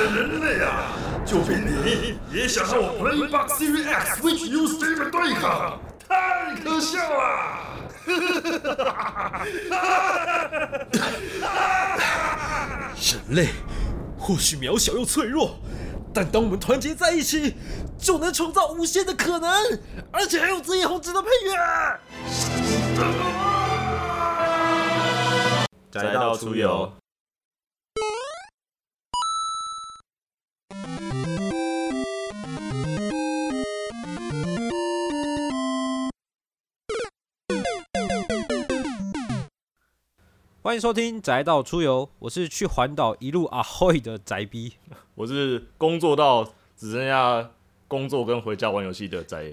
的人类啊！就凭你也想和我 Playbox Series X Switch U Stream 对抗，太可笑了！人类或许渺小又脆弱，但当我们团结在一起，就能创造无限的可能，而且还有紫野红值的配乐。宅到出游，欢迎收听《宅到出游》，我是去环岛一路啊会的宅逼。我是工作到只剩下工作跟回家玩游戏的宅。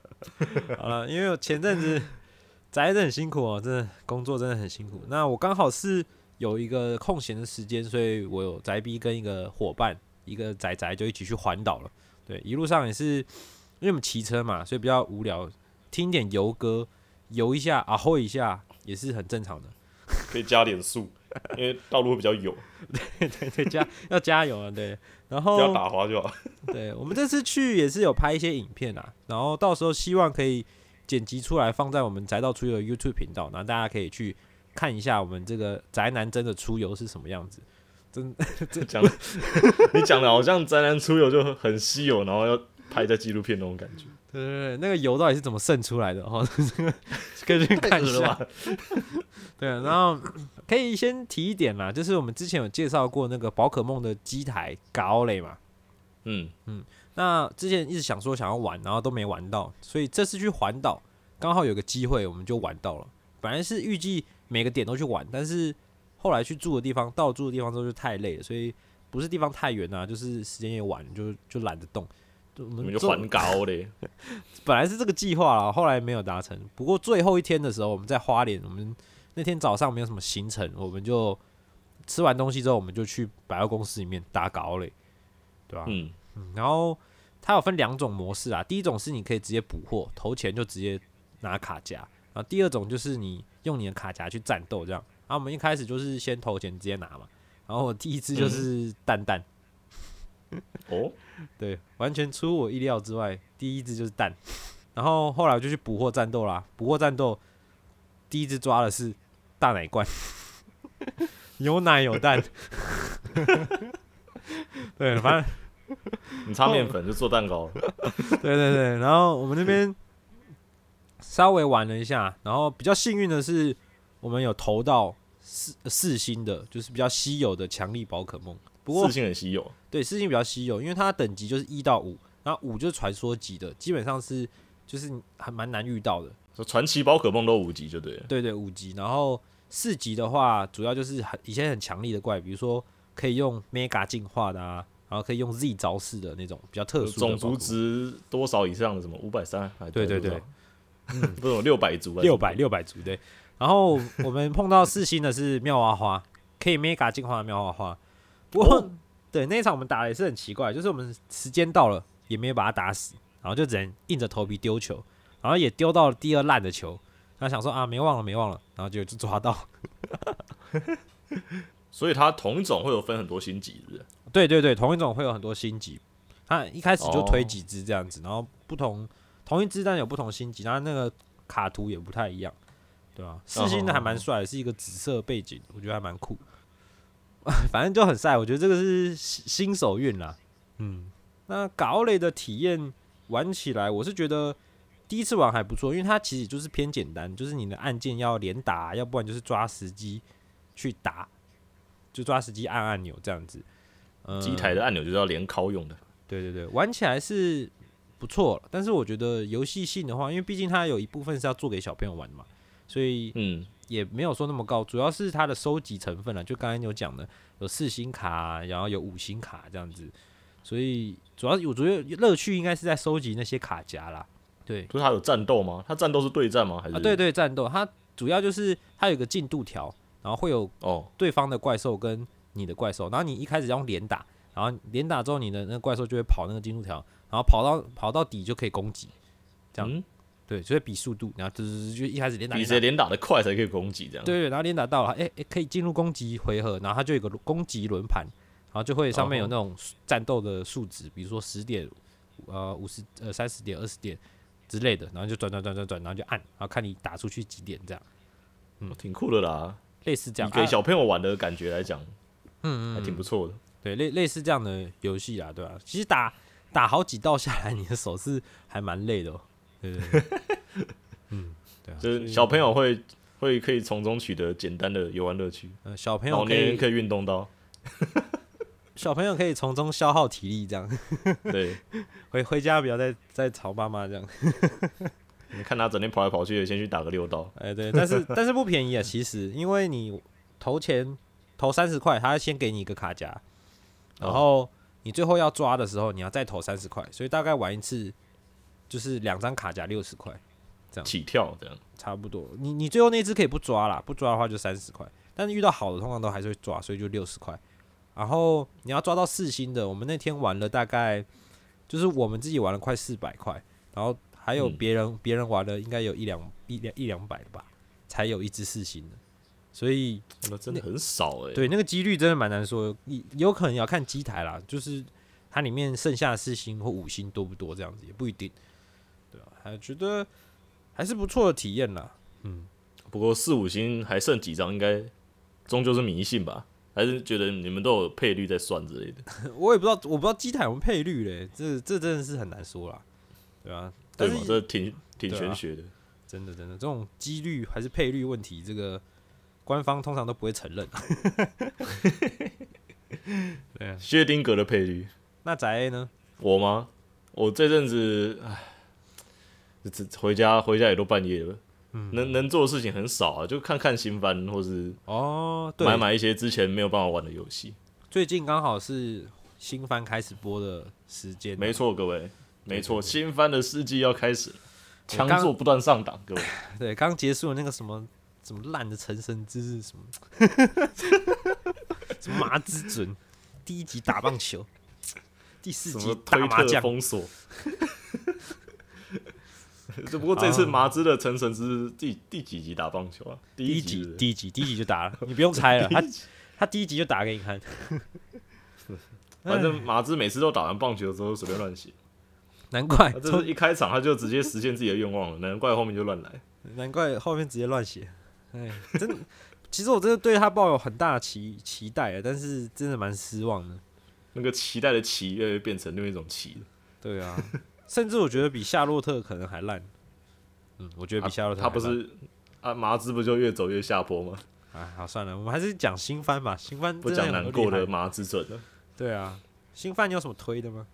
好了，因为我前阵子 宅的很辛苦哦，真的工作真的很辛苦。那我刚好是有一个空闲的时间，所以我有宅逼跟一个伙伴，一个宅宅就一起去环岛了。对，一路上也是因为我们骑车嘛，所以比较无聊，听点游歌，游一下啊会一下也是很正常的。可以加点速，因为道路会比较油，对对对，加要加油啊，对。然后不要打滑就好。对我们这次去也是有拍一些影片啊，然后到时候希望可以剪辑出来放在我们宅道出游的 YouTube 频道，然后大家可以去看一下我们这个宅男真的出游是什么样子。真这讲的，你讲的好像宅男出游就很稀有，然后要拍在纪录片那种感觉。对对对，那个油到底是怎么渗出来的？哈，可以去看一下。对，然后可以先提一点啦，就是我们之前有介绍过那个宝可梦的机台高雷嘛。嗯嗯，那之前一直想说想要玩，然后都没玩到，所以这次去环岛刚好有个机会，我们就玩到了。本来是预计每个点都去玩，但是后来去住的地方，到住的地方之后就太累了，所以不是地方太远啊，就是时间也晚，就就懒得动。我们就还高嘞，本来是这个计划啦，后来没有达成。不过最后一天的时候，我们在花莲，我们那天早上没有什么行程，我们就吃完东西之后，我们就去百货公司里面打高嘞，对吧？嗯嗯。然后它有分两种模式啊，第一种是你可以直接补货，投钱就直接拿卡夹；然后第二种就是你用你的卡夹去战斗这样。然后我们一开始就是先投钱直接拿嘛，然后我第一次就是蛋蛋。哦，对，完全出我意料之外。第一只就是蛋，然后后来我就去捕获战斗啦。捕获战斗，第一只抓的是大奶罐，有奶有蛋。对，反正你擦面粉就做蛋糕。对对对，然后我们那边稍微玩了一下，然后比较幸运的是，我们有投到四四星的，就是比较稀有的强力宝可梦。不过四星很稀有，对，四星比较稀有，因为它等级就是一到五，然后五就是传说级的，基本上是就是还蛮难遇到的。说传奇宝可梦都五级就对了。对对，五级，然后四级的话，主要就是很一些很强力的怪，比如说可以用 Mega 进化的啊，然后可以用 Z 招式的那种比较特殊。种族值多少以上的什么五百三？对对对，嗯，不是六百族，六百六百族对。然后我们碰到四星的是妙蛙花，可以 Mega 进化的妙蛙花。不过，对那一场我们打的也是很奇怪，就是我们时间到了也没有把他打死，然后就只能硬着头皮丢球，然后也丢到了第二烂的球，然后想说啊没忘了没忘了，然后就就抓到。所以它同一种会有分很多星级的。对对对，同一种会有很多星级，它一开始就推几只这样子，然后不同同一只但有不同星级，然后那个卡图也不太一样，对吧？四星的还蛮帅，是一个紫色背景，我觉得还蛮酷。反正就很晒，我觉得这个是新手运啦。嗯，那搞类的体验玩起来，我是觉得第一次玩还不错，因为它其实就是偏简单，就是你的按键要连打，要不然就是抓时机去打，就抓时机按按钮这样子。机台的按钮就是要连敲用的。对对对，玩起来是不错，但是我觉得游戏性的话，因为毕竟它有一部分是要做给小朋友玩嘛，所以嗯。也没有说那么高，主要是它的收集成分了。就刚才有讲的，有四星卡，然后有五星卡这样子，所以主要我觉得乐趣应该是在收集那些卡夹啦。对，就是它有战斗吗？它战斗是对战吗？还是？啊，对对，战斗。它主要就是它有个进度条，然后会有哦对方的怪兽跟你的怪兽，然后你一开始用连打，然后连打之后你的那个怪兽就会跑那个进度条，然后跑到跑到底就可以攻击，这样。对，所以比速度，然后就是就一开始连打，比谁连打的快才可以攻击这样。对对，然后连打到了，哎哎，可以进入攻击回合，然后它就有个攻击轮盘，然后就会上面有哦那种战斗的数值，比如说十点、呃五十、呃三十点、二十点之类的，然后就转转转转转，然后就按，然后看你打出去几点这样，嗯挺酷的啦。类似这样。给啊小朋友玩的感觉来讲，嗯还挺不错的。对，类类似这样的游戏啊，对吧、其实打打好几道下来，你的手是还蛮累的、哦。对对对，嗯，对，就是小朋友会会可以从中取得简单的游玩乐趣，呃小朋友可以可以运动到。小朋友可以从中消耗体力，这样对，回回家不要再再吵爸妈这样。你看他整天跑来跑去的，先去打个六刀。哎，对，但是但是不便宜啊，其实，因为你投钱投三十块，他先给你一个卡夹，然后你最后要抓的时候，你要再投三十块，所以大概玩一次就是两张卡夹六十块，这样起跳这样。差不多。你你最后那只可以不抓啦，不抓的话就三十块，但是遇到好的通常都还是会抓，所以就六十块。然后你要抓到四星的，我们那天玩了大概就是我们自己玩了快四百块，然后还有嗯别人别、人玩了应该有一两一两一两百的吧，才有一只四星的，所以那真的很少哎、对那个几率真的蛮难说有可能要看机台啦，就是它里面剩下的四星或五星多不多这样子也不一定，对啊，还觉得还是不错的体验啦。嗯不过四五星还剩几张，应该终究是迷信吧？还是觉得你们都有配率在算之类的？我也不知道，我不知道机台有没有配率嘞，这这真的是很难说啦，对啊、对嘛？这挺挺玄学的。真的真的这种几率还是配率问题，这个官方通常都不会承认。对啊，薛丁格的配率，那宅 A 呢？我吗？我这阵子，唉，回家回家也都半夜了，嗯能能做的事情很少啊，就看看新番，或是哦，对，买买一些之前没有办法玩的游戏。最近刚好是新番开始播的时间，没，错，各位，没错，新番的世纪要开始了，强作不断上档，各位。对，刚结束了那个什么什么烂的成神之日什么，什么麻之准，第一集打棒球，第四集打麻将，封锁。只不过这次啊麻之的成神之第第几集打棒球啊？第第一集第一集第一集就打了，你不用猜了，他他第一集就打给你看。反正马之每次都打完棒球之后随便乱写，难怪他这是一开场他就直接实现自己的愿望了，难怪后面就乱来。难怪后面直接乱写，哎，真的，其实我真的对他抱有很大的期期待啊，但是真的蛮失望的。那个期待的期越来越变成另一种期了。对啊，甚至我觉得比夏洛特可能还烂。嗯，我觉得比夏洛特他不是啊，麻子不就越走越下坡吗？哎，好算了，我们还是讲新番吧。新番不讲难过的麻子准了。对啊，新番你有什么推的吗？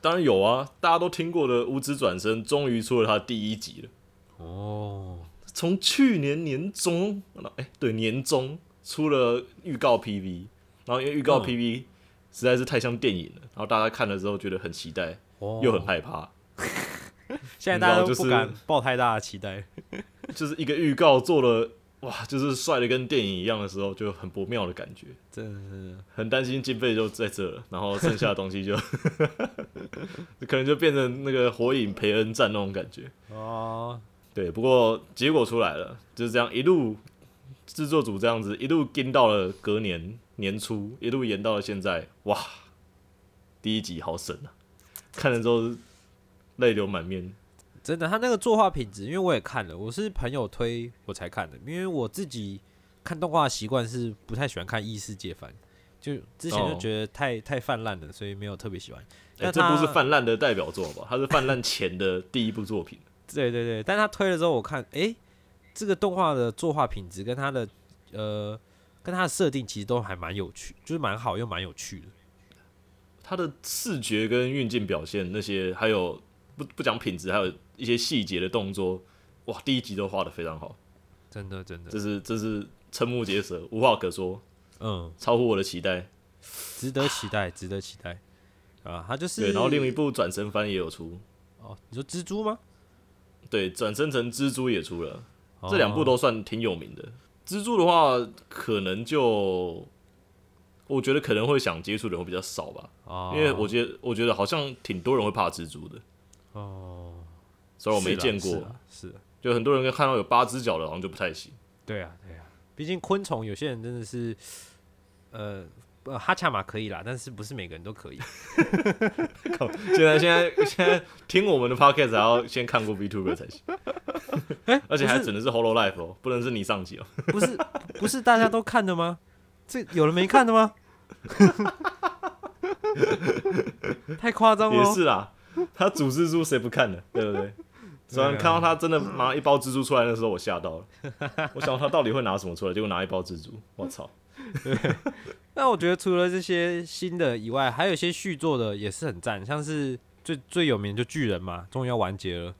当然有啊，大家都听过的《无职转身》终于出了他第一集了。哦，从去年年中，哎、对，年中出了预告 PV，然后因为预告嗯 PV 实在是太像电影了，然后大家看了之后觉得很期待，哦又很害怕，现在大家都不敢抱太大的期待。就是一个预告做了哇，就是帅的跟电影一样的时候，就很不妙的感觉，真的是，很担心经费就在这了，然后剩下的东西就 可能就变成那个火影培恩战那种感觉。哦，对，不过结果出来了，就是这样一路制作组这样子一路跟到了隔年年初，一路延到了现在，哇，第一集好神啊！看了之后泪流满面。真的，他那个作画品质，因为我也看了，我是朋友推我才看的，因为我自己看动画的习惯是不太喜欢看异世界番，就之前就哦觉得太、太泛滥了，所以没有特别喜欢。哎、但他这不是泛滥的代表作吧？它是泛滥前的第一部作品。对对对，但他推了之后，我看，诶，这个动画的作画品质跟他的呃跟他的设定其实都还蛮有趣，就是蛮好又蛮有趣的。它的视觉跟运镜表现那些，还有不不讲品质，还有一些细节的动作，哇，第一集都画的非常好，真的真的，这是这是瞠目结舌，无话可说，嗯，超乎我的期待。值得期待，值得期待啊！他就是对，然后另一部转身番也有出，哦，你说蜘蛛吗？对，转身成蜘蛛也出了，哦这两部都算挺有名的。蜘蛛的话，可能就我觉得可能会想接触的人会比较少吧，哦，因为我觉得我觉得好像挺多人会怕蜘蛛的，哦，虽然我没见过，是就很多人看到有八只脚的，好像就不太行。对啊，对啊，毕竟昆虫有些人真的是，呃，呃哈恰玛可以啦，但是不是每个人都可以。现在现在现在听我们的 podcast 还要先看过 VTuber 才行，而且还只能是 Holo Life 哦，不能是你上集哦。不是不是大家都看的吗？这有人没看的吗？太夸张了也哦。是啦，他煮蜘蛛谁不看呢？对不对？虽然看到他真的拿一包蜘蛛出来的时候，我吓到了。我想他到底会拿什么出来，结果拿一包蜘蛛，我操！那我觉得除了这些新的以外，还有一些续作的也是很赞，像是最最有名就巨人嘛，终于要完结了。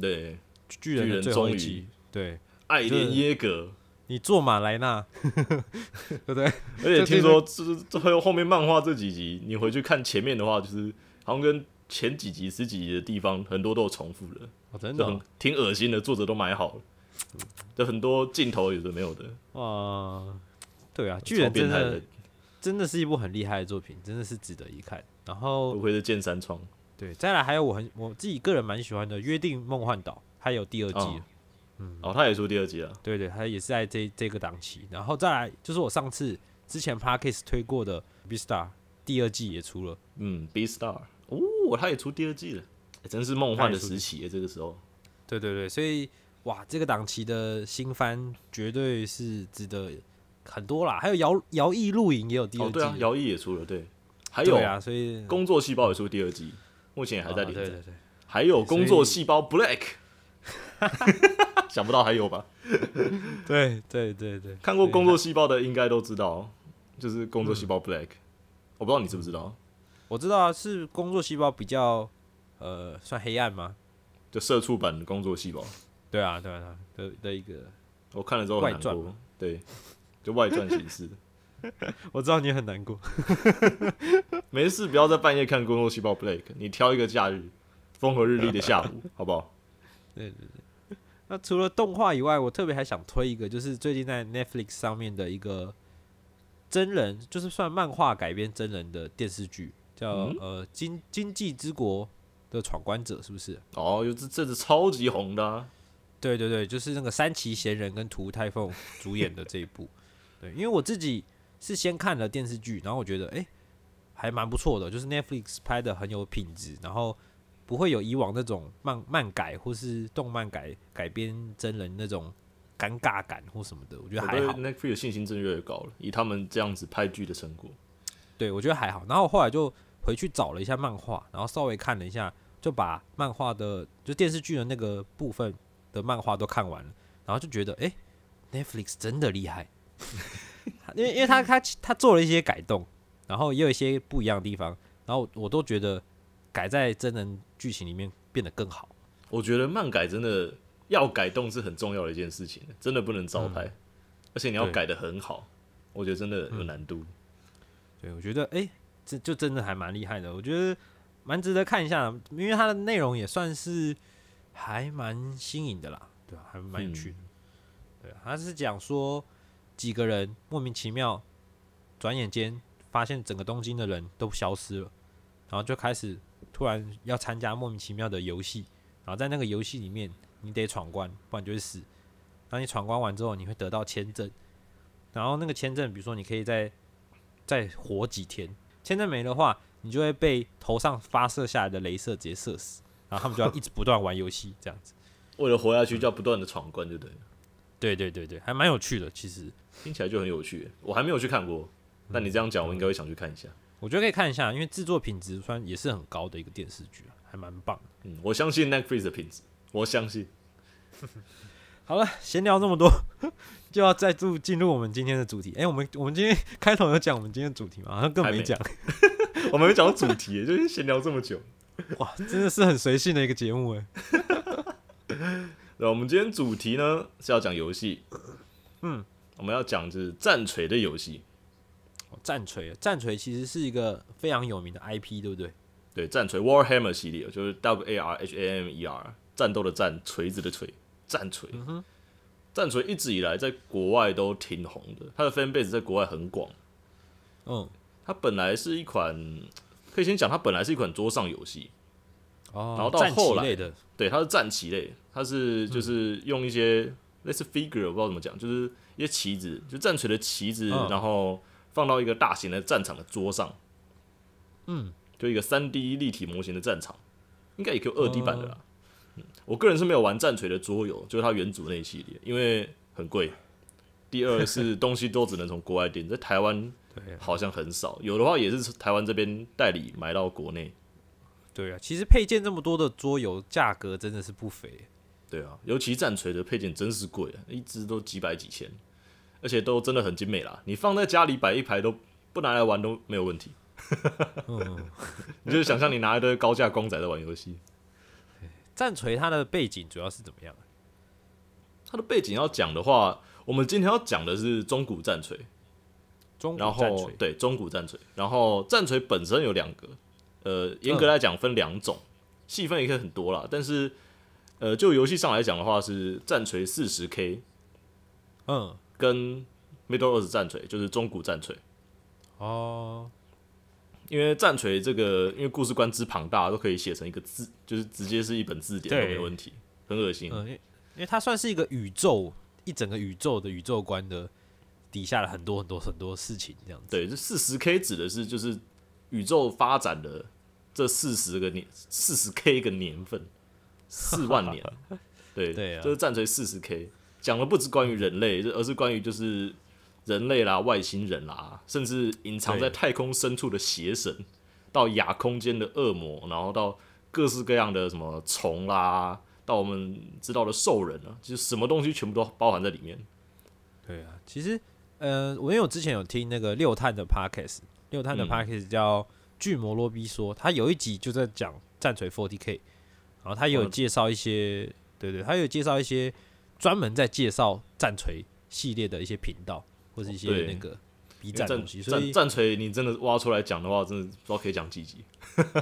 对，巨人的最后一终于集，对爱恋耶格，你坐马来纳，对不对？而且听说这这后后面漫画这几集，你回去看前面的话，就是好像跟前几集、十几集的地方很多都有重复的，哦，真的？哦挺恶心的，作者都买好了，就很多镜头有的没有的，哇，对啊，巨人真的变态的，真的是一部很厉害的作品，真的是值得一看。然后不愧是剑三创。对，再来还有我很我自己个人蛮喜欢的《约定梦幻岛》，还有第二季了。哦，他也出第二季了，对对，他也是在这这个档期。然后再来就是我上次之前 Parkes 推过的《B Star》第二季也出了。嗯，B Star，哦，他也出第二季了，欸真是梦幻的时期耶，这个时候。对对对，所以哇，这个档期的新番绝对是值得很多啦。还有摇摇曳露营也有第二哦，季啊，摇曳也出了，对，还有啊，所以工作细胞也出第二季，目前也还在啊连载，对对对，还有工作细胞 Black，想不到还有吧？对对对对，看过工作细胞的应该都知道，就是工作细胞 Black，我不知道你知不知道，我知道啊，是工作细胞比较呃算黑暗吗？就社畜版的工作细胞，对啊对啊对啊的的一个，我看了之后很难过对，就外传形式。我知道你很难过。没事，不要在半夜看工作细胞 Black，你挑一个假日，风和日丽的下午，好不好？那除了动画以外，我特别还想推一个，就是最近在 Netflix 上面的一个真人，就是算漫画改编真人的电视剧，叫、嗯呃《经经济之国的闯关者》，是不是？哦，有这这是超级红的、啊，对对对，就是那个三崎贤人跟涂太凤主演的这一部。对，因为我自己是先看了电视剧，然后我觉得诶还蛮不错的，就是 Netflix 拍的很有品质，然后不会有以往那种漫漫改或是动漫改改编真人那种尴尬感或什么的，我觉得还好。Netflix 的信心真的越来越高了，以他们这样子拍剧的成果。对，我觉得还好。然后我后来就回去找了一下漫画，然后稍微看了一下，就把漫画的就电视剧的那个部分的漫画都看完了，然后就觉得诶 n e t f l i x 真的厉害，因为因为他他他做了一些改动，然后也有一些不一样的地方，然后我都觉得改在真人剧情里面变得更好。我觉得漫改真的要改动是很重要的一件事情，真的不能招牌，而且你要改的很好，我觉得真的有难度。对，我觉得诶，这就真的还蛮厉害的，我觉得蛮值得看一下，因为它的内容也算是还蛮新颖的啦，对吧、还蛮有趣的。对啊，他是讲说几个人莫名其妙，转眼间发现整个东京的人都消失了，然后就开始突然要参加莫名其妙的游戏，然后在那个游戏里面你得闯关，不然就会死。当你闯关完之后，你会得到签证，然后那个签证，比如说你可以在再活几天，签证没的话，你就会被头上发射下来的镭射直接射死，然后他们就要一直不断玩游戏这样子。为了活下去，就要不断的闯关，就对了。对对对对，还蛮有趣的。其实听起来就很有趣。我还没有去看过，但你这样讲，我应该会想去看一下。我觉得可以看一下，因为制作品质算也是很高的一个电视剧啊，还蛮棒的。嗯，我相信 Netflix 的品质，我相信。好了，闲聊这么多，就要再度进入我们今天的主题。哎、我们我们今天开头有讲我们今天的主题吗？好像更没讲。我们没讲到主题，就是闲聊这么久。哇，真的是很随性的一个节目哎。那我们今天主题呢是要讲游戏，嗯，我们要讲就是战锤的游戏。哦战锤，战锤其实是一个非常有名的 IP，对不对？对，战锤 Warhammer 系列就是 W A R H A M E R，战斗的战，锤子的锤，战锤。战锤一直以来在国外都挺红的，它的 fan base 在国外很广。嗯，它本来是一款，可以先讲，它本来是一款桌上游戏，哦，然后到后来的，对，它是战棋类，它是就是用一些类似 figure，我不知道怎么讲，就是一些棋子，就战锤的棋子，嗯然后放到一个大型的战场的桌上，嗯，就一个三 D 立体模型的战场，应该也可以有二 D 版的啦。嗯，我个人是没有玩战锤的桌游，就是它原主那一系列，因为很贵。第二是东西都只能从国外订，在台湾好像很少，有的话也是台湾这边代理买到国内。对啊，其实配件这么多的桌游，价格真的是不菲。对啊，尤其战锤的配件真是贵啊，一只都几百几千，而且都真的很精美啦。你放在家里摆一排都不拿来玩都没有问题。嗯，你就想象你拿一堆高价公仔在玩游戏，战锤它的背景主要是怎么样？它的背景要讲的话，我们今天要讲的是中古战锤，中古然战锤。后对中古战锤，然后战锤本身有两个，呃，严格来讲分两种，细分也可以很多啦，但是呃，就游戏上来讲的话是战锤四十 K 嗯，跟 Middle Earth 战锤，就是中古战锤。哦，因为战锤这个，因为故事观之庞大，都可以写成一个字，就是直接是一本字典都没问题，很恶心。嗯，因为因为它算是一个宇宙，一整个宇宙的宇宙观的底下的很多很多很多事情这样子。对，这四十 K 指的是就是宇宙发展的这四十个年，四十 K 个年份，四万年。对对啊这是战锤四十 K，讲的不止关于人类，而是关于就是人类啦、外星人啦，甚至隐藏在太空深处的邪神，到亚空间的恶魔，然后到各式各样的什么虫啦，到我们知道的兽人啊，就是什么东西全部都包含在里面。对啊，其实呃，我因为我之前有听那个六探的 podcast，六探的嗯。podcast 叫巨魔罗比说，他有一集就在讲战锤 Forty K，然后他有哦介绍一些，对对，他有介绍一些专门在介绍战锤系列的一些频道或是一些那个 B 站东西，所以战战锤，你真的挖出来讲的话，真的不知道可以讲几集，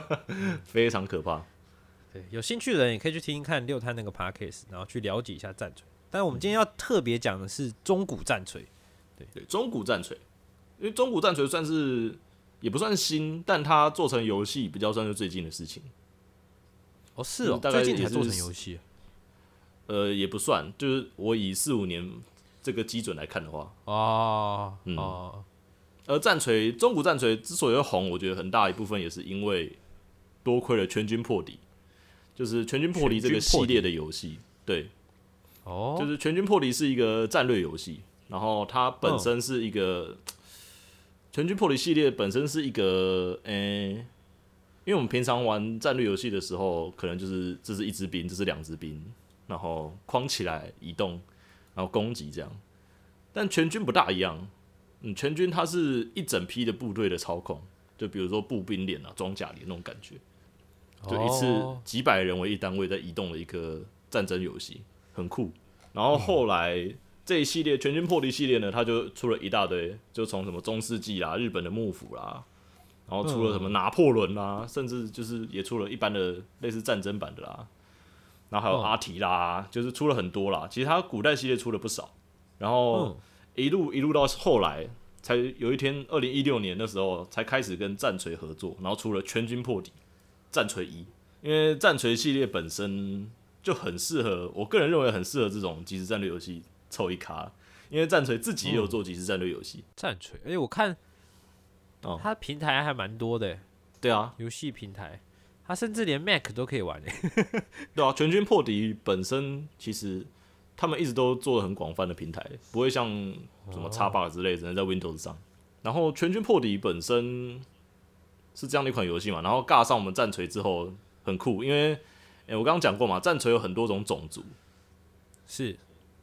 非常可怕。对有兴趣的人也可以去听听看六探那个 podcast，然后去了解一下战锤。但是我们今天要特别讲的是中古战锤，对对，中古战锤，因为中古战锤算是也不算新，但它做成游戏比较算是最近的事情。哦是哦最近才做成游戏，呃，也不算，就是我以四五年这个基准来看的话，哦嗯。哦，而战锤中古战锤之所以会红，我觉得很大一部分也是因为多亏了全军破敌，就是全军破敌这个系列的游戏，对，哦，就是全军破敌是一个战略游戏，然后它嗯本身是一个、全军破敌系列本身是一个，诶、因为我们平常玩战略游戏的时候，可能就是这是一支兵，这是两支兵，然后框起来移动，然后攻击这样。但全军不大一样，嗯，全军它是一整批的部队的操控，就比如说步兵连啊、装甲连那种感觉，就一次哦几百人为一单位在移动的一个战争游戏，很酷。然后后来这一系列全军破敌系列呢，它就出了一大堆，就从什么中世纪啦、日本的幕府啦，然后出了什么拿破仑啦，甚至就是也出了一般的类似战争版的啦，然后还有嗯阿提啦，就是出了很多啦。其实它古代系列出了不少，然后嗯一路一路到后来。才有一天，二零一六年的时候才开始跟战锤合作，然后出了全军破敌战锤一，因为战锤系列本身就很适合，我个人认为很适合这种即时战略游戏凑一咖，因为战锤自己也有做即时战略游戏。战锤，而且我看哦它平台还蛮多的，对啊，游戏平台，它甚至连 Mac 都可以玩诶。对啊，全军破敌本身其实他们一直都做的很广泛的平台，不会像什么 Xbox 之类只能在 Windows 上。然后全军破敌本身是这样的一款游戏嘛，然后尬上我们战锤之后很酷，因为诶、我刚刚讲过嘛，战锤有很多种种族，是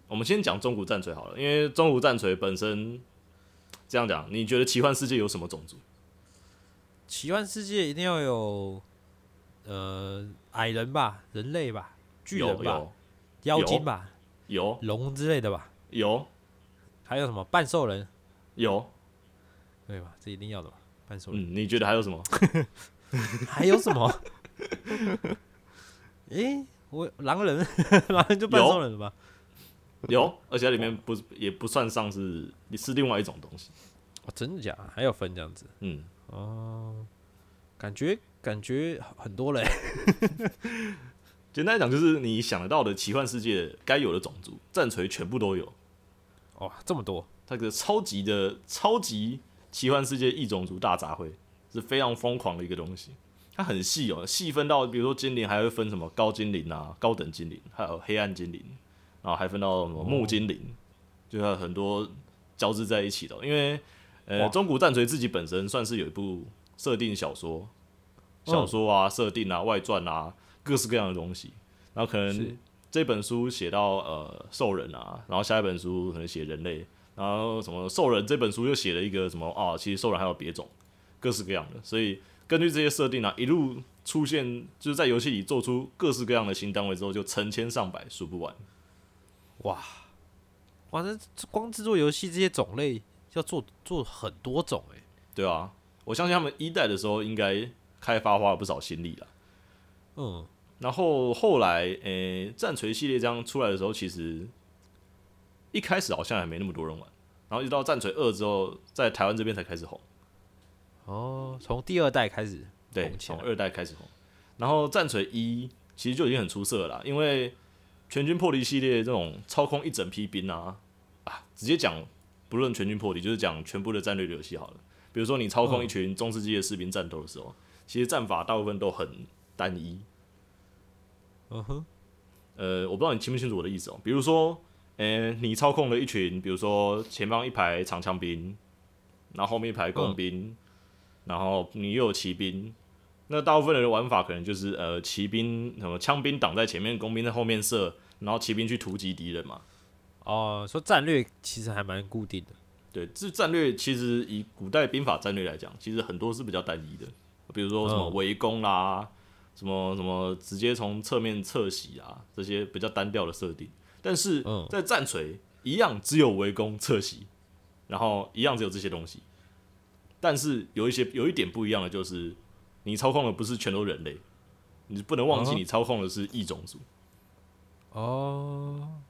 我们先讲中古战锤好了，因为中古战锤本身这样讲，你觉得奇幻世界有什么种族？奇幻世界一定要有呃矮人吧，人类吧，巨人吧，妖精吧，有龙之类的吧，有还有什么半兽人，有，对吧？这一定要的吧，半兽人。嗯，你觉得还有什么？还有什么？诶、我狼人，狼人就半兽人了吧？有，而且它里面不也不算上是是另外一种东西。哦，真的假的？还有分这样子？嗯，哦，感觉感觉很多嘞。简单来讲，就是你想得到的奇幻世界该有的种族，战锤全部都有。哇，这么多！它个超级的超级奇幻世界异种族大杂烩，是非常疯狂的一个东西。它很细哦，细分到比如说精灵还会分什么高精灵啊、高等精灵，还有黑暗精灵，然后还分到什么木精灵，就有很多交织在一起的。因为呃，中古战锤自己本身算是有一部设定小说，小说啊、设定啊、外传啊，各式各样的东西。然后可能这本书写到呃兽人啊，然后下一本书可能写人类，然后什么兽人这本书又写了一个什么啊，其实兽人还有别种，各式各样的。所以根据这些设定啊，一路出现就是在游戏里做出各式各样的新单位之后，就成千上百，数不完。哇，哇，那这光制作游戏这些种类要做做很多种哎、对啊，我相信他们一代的时候应该开发花了不少心力了。嗯，然后后来，诶、战锤系列这样出来的时候，其实一开始好像还没那么多人玩，然后一直到战锤二之后，在台湾这边才开始红。哦，从第二代开始，对，从二代开始红。然后战锤一其实就已经很出色了啦，因为全军破敌系列这种操控一整批兵啊啊，直接讲不论全军破敌，就是讲全部的战略游戏好了。比如说你操控一群中世纪的士兵战斗的时候，其实战法大部分都很单一。嗯哼，呃，我不知道你清不清楚我的意思哦。比如说，呃，你操控了一群，比如说前方一排长枪兵，然后后面一排工兵，然后你又有骑兵，那大部分人的玩法可能就是呃，骑兵什么枪兵挡在前面，工兵在后面射，然后骑兵去突击敌人嘛。哦，说战略其实还蛮固定的，对，这战略其实以古代兵法战略来讲，其实很多是比较单一的，比如说什么嗯围攻啦，什么什么直接从侧面侧袭啊，这些比较单调的设定。但是嗯在战锤一样只有围攻侧袭，然后一样只有这些东西。但是有一些有一点不一样的就是，你操控的不是全都人类，你不能忘记你操控的是异种族。哦，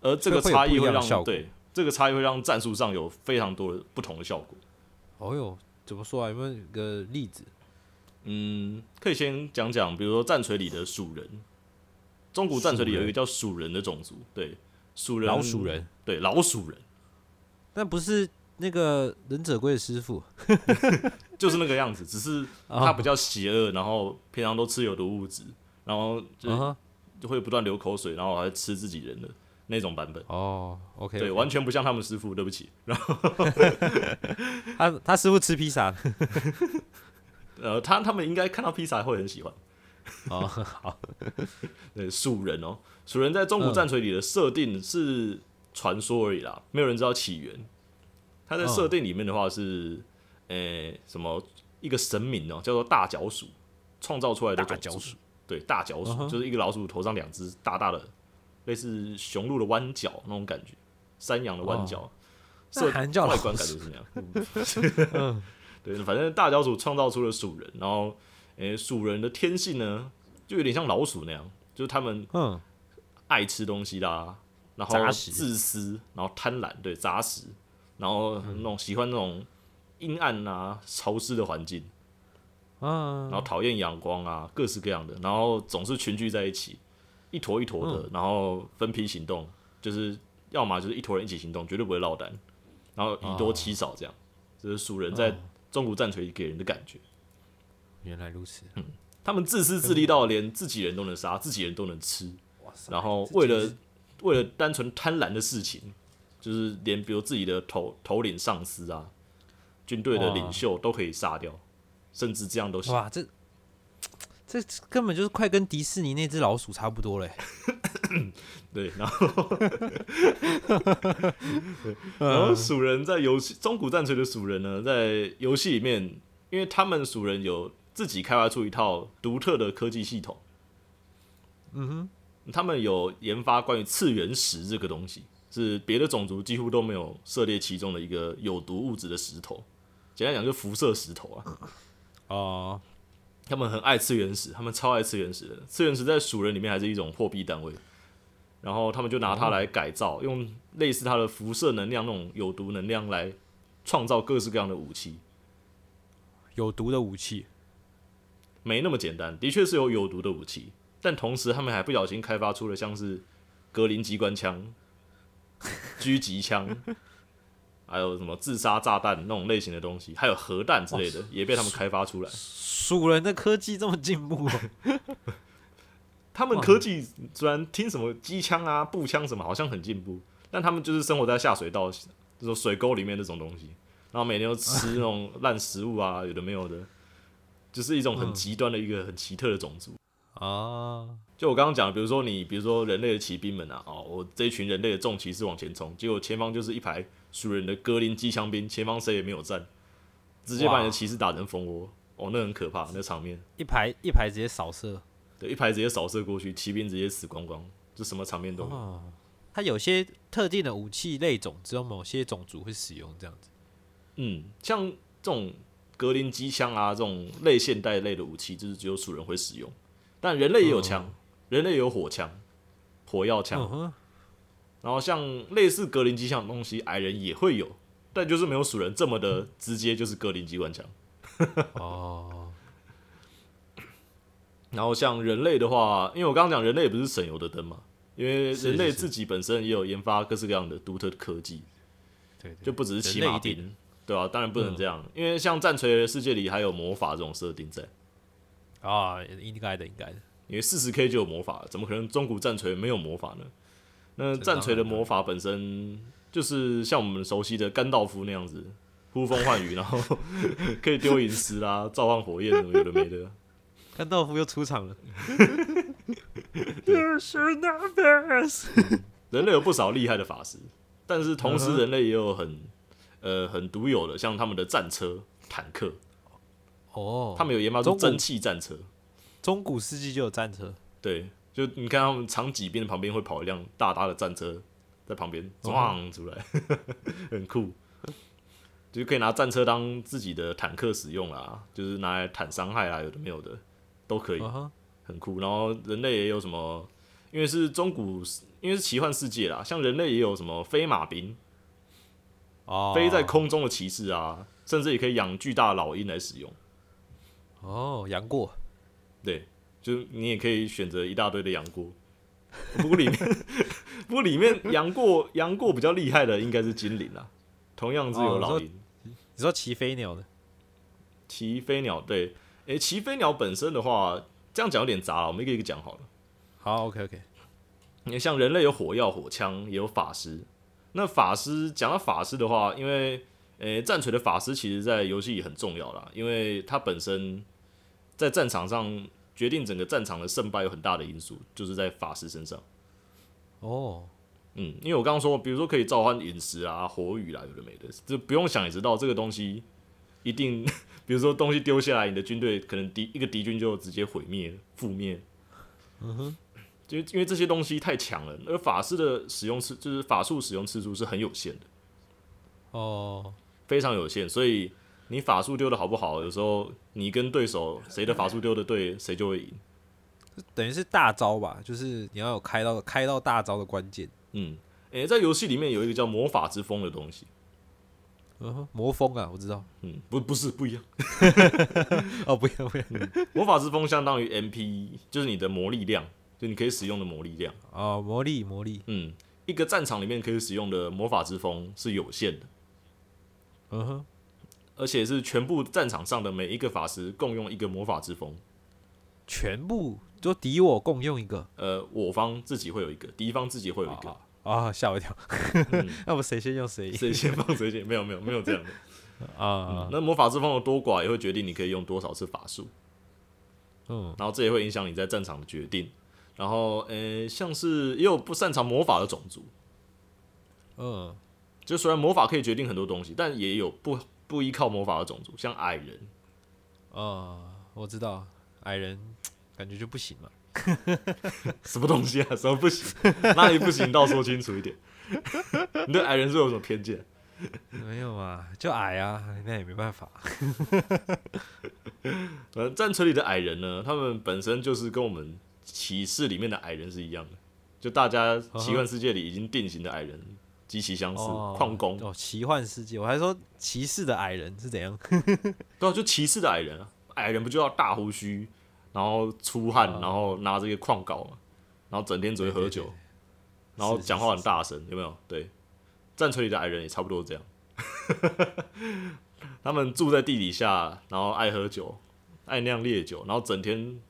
而这个差异会让对这个差异会让战术上有非常多的不同的效果。哦哟，怎么说啊？有没有个例子？嗯，可以先讲讲，比如说战锤里的鼠人，中古战锤里有一个叫鼠人的种族，对，鼠人老鼠人，对，老鼠人。但不是那个忍者龟的师傅。就是那个样子，只是哦他比较邪恶，然后平常都吃有毒物质，然后就就会不断流口水，然后还吃自己人的那种版本。哦，OK，对，完全不像他们师傅，对不起。然后 他他师傅吃披萨 呃，他他们应该看到披萨会很喜欢。哦，好，对，鼠人哦，鼠人在中古嗯战锤里的设定是传说而已啦，没有人知道起源。他在嗯设定里面的话是，诶、什么一个神明哦，叫做大脚鼠创造出来的大角鼠，对，大脚鼠、就是一个老鼠头上两只大大的，类似雄鹿的弯角那种感觉，山羊的弯角，哦。设那还叫老外观感觉是那样。嗯对，反正大角鼠创造出了鼠人，然后，诶、鼠人的天性呢，就有点像老鼠那样，就是他们嗯，爱吃东西啦，然后自私，然后贪婪，对杂食，然后那种喜欢那种阴暗啊、潮湿的环境，嗯，然后讨厌阳光啊，各式各样的，然后总是群聚在一起，一坨一坨的，嗯然后分批行动，就是要么就是一坨人一起行动，绝对不会落单，然后以多欺少这样，就是鼠人在中国战锤给人的感觉。原来如此，嗯他们自私自利到连自己人都能杀，自己人都能吃，哇塞然后为了为了单纯贪婪的事情，就是连比如自己的头头领上司啊，军队的领袖都可以杀掉，甚至这样都行。哇，这这这根本就是快跟迪士尼那只老鼠差不多嘞。对，然后 然后鼠人在游戏中古战锤的鼠人呢，在游戏里面，因为他们鼠人有自己开发出一套独特的科技系统，嗯哼，他们有研发关于次元石这个东西，是别的种族几乎都没有涉猎其中的一个有毒物质的石头。简单讲，就辐射石头啊。哦，他们很爱吃原石，他们超爱吃原石的。吃原石在鼠人里面还是一种货币单位，然后他们就拿它来改造，用类似它的辐射能量那种有毒能量来创造各式各样的武器。有毒的武器，没那么简单，的确是有有毒的武器，但同时他们还不小心开发出了像是格林机关枪、狙击枪，还有什么自杀炸弹那种类型的东西，还有核弹之类的，也被他们开发出来。蜀人的科技这么进步哦，他们科技虽然听什么机枪啊、步枪什么好像很进步，但他们就是生活在下水道、这种水沟里面那种东西，然后每天都吃那种 烂食物啊，有的没有的，就是一种很极端的一个很奇特的种族。啊，就我刚刚讲的，比如说你，比如说人类的骑兵们啊，哦，我这一群人类的重骑士往前冲，结果前方就是一排蜀人的格林机枪兵，前方谁也没有站，直接把你的骑士打成蜂窝，哦，那很可怕，那场面，一排一排直接扫射对，一排直接扫射过去，骑兵直接死光光，就什么场面都有。哦。它有些特定的武器类种，只有某些种族会使用，这样子。嗯，像这种格林机枪啊，这种类现代类的武器，就是只有鼠人会使用，但人类也有枪，人类有火枪、火药枪，然后像类似格林机枪的东西，矮人也会有，但就是没有鼠人这么的直接，就是格林机关枪。哦，然后像人类的话，因为我刚刚讲人类也不是省油的灯嘛，因为人类自己本身也有研发各式各样的独特的科技，对对，就不只是骑马兵，对啊，当然不能这样，因为像战锤的世界里还有魔法这种设定在，啊，应该的，应该的。因为四十 K 就有魔法，怎么可能中古战锤没有魔法呢？那战锤的魔法本身就是像我们熟悉的甘道夫那样子，呼风唤雨，然后 可以丢银石啦、召唤火焰，什么有的没的。甘道夫又出场了，人类有不少厉害的法师，但是同时人类也有很呃很独有的，像他们的战车、坦克，哦，他们有研发出蒸汽战车。中古世纪就有战车，对，就你看他们长戟兵的旁边会跑一辆大大的战车在旁边哦撞出来，很酷。就是可以拿战车当自己的坦克使用啦，就是拿来坦伤害啊，有的没有的都可以，很酷。然后人类也有什么，因为是中古，因为是奇幻世界啦，像人类也有什么飞马兵，哦，飞在空中的骑士啊，甚至也可以养巨大的老鹰来使用。哦，杨过，对，就你也可以选择一大堆的杨过，不过里面不过里面杨过杨过比较厉害的应该是精灵啊，同样是有哦老鹰。你说骑飞鸟的，骑飞鸟对，诶、骑飞鸟本身的话，这样讲有点杂了，我们一个一个讲好了。好，OK OK，你像人类有火药、火枪，也有法师。那法师讲到法师的话，因为诶、战锤的法师其实在游戏里很重要啦，因为它本身在战场上决定整个战场的胜败有很大的因素，就是在法师身上。哦，嗯，因为我刚刚说，比如说可以召唤陨石啊、火雨啦，有的没的，就不用想也知道这个东西一定，比如说东西丢下来，你的军队可能敌一个敌军就直接毁灭、覆灭。嗯哼，就因为这些东西太强了，而法师的使用次就是法术使用次数是很有限的，哦，非常有限，所以你法术丢的好不好，有时候你跟对手谁的法术丢的对，谁就会赢。等于是大招吧，就是你要有开到开到大招的关键。嗯，诶、在游戏里面有一个叫魔法之风的东西，魔风啊，我知道。嗯，不不是不一样。哦，不一样不一样。魔法之风相当于 MP，就是你的魔力量，就你可以使用的魔力量。哦，魔力魔力。嗯，一个战场里面可以使用的魔法之风是有限的，嗯哼，而且是全部战场上的每一个法师共用一个魔法之风。全部就敌我共用一个。呃，我方自己会有一个，敌方自己会有一个，啊，吓我一跳。嗯 要不谁先用谁谁先放谁先，没有没有没有这样的。啊？那魔法之风的多寡也会决定你可以用多少次法术，嗯，然后这也会影响你在战场的决定。然后，呃，像是也有不擅长魔法的种族，嗯，就虽然魔法可以决定很多东西，但也有不不依靠魔法的种族，像矮人。哦，我知道，矮人感觉就不行嘛。什么东西啊？什么不行？哪里不行？倒说清楚一点。你对矮人是有什么偏见？没有啊，就矮啊，那也没办法。呃，战锤里的矮人呢，他们本身就是跟我们骑士里面的矮人是一样的，就大家奇幻世界里已经定型的矮人，极其相似。哦矿工，哦，奇幻世界，我还说骑士的矮人是怎样？对啊，就骑士的矮人啊，矮人不就要大胡须，然后出汗，哦然后拿这个矿镐嘛，然后整天只会喝酒，然后讲话很大声，有没有？对，战锤里的矮人也差不多这样。他们住在地底下，然后爱喝酒，爱酿烈酒，然后整天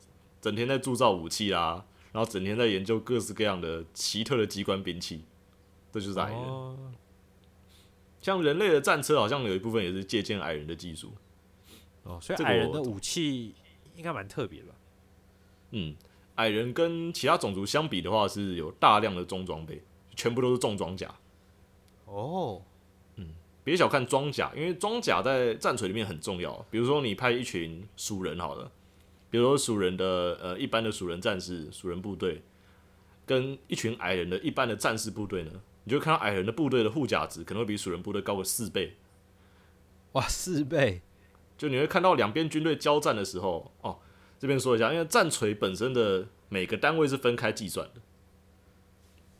整天在铸造武器啦，然后整天在研究各式各样的奇特的机关兵器，这就是矮人。哦，像人类的战车，好像有一部分也是借鉴矮人的技术。哦，所以矮人的武器应该蛮特别的吧？嗯，矮人跟其他种族相比的话，是有大量的重装备，全部都是重装甲。哦，嗯别小看装甲，因为装甲在战锤里面很重要。比如说你派一群鼠人好了，比如说鼠人的呃一般的鼠人战士、鼠人部队，跟一群矮人的一般的战士部队呢，你就看到矮人的部队的护甲值可能会比鼠人部队高个四倍。哇，四倍，就你会看到两边军队交战的时候，哦，这边说一下，因为战锤本身的每个单位是分开计算的，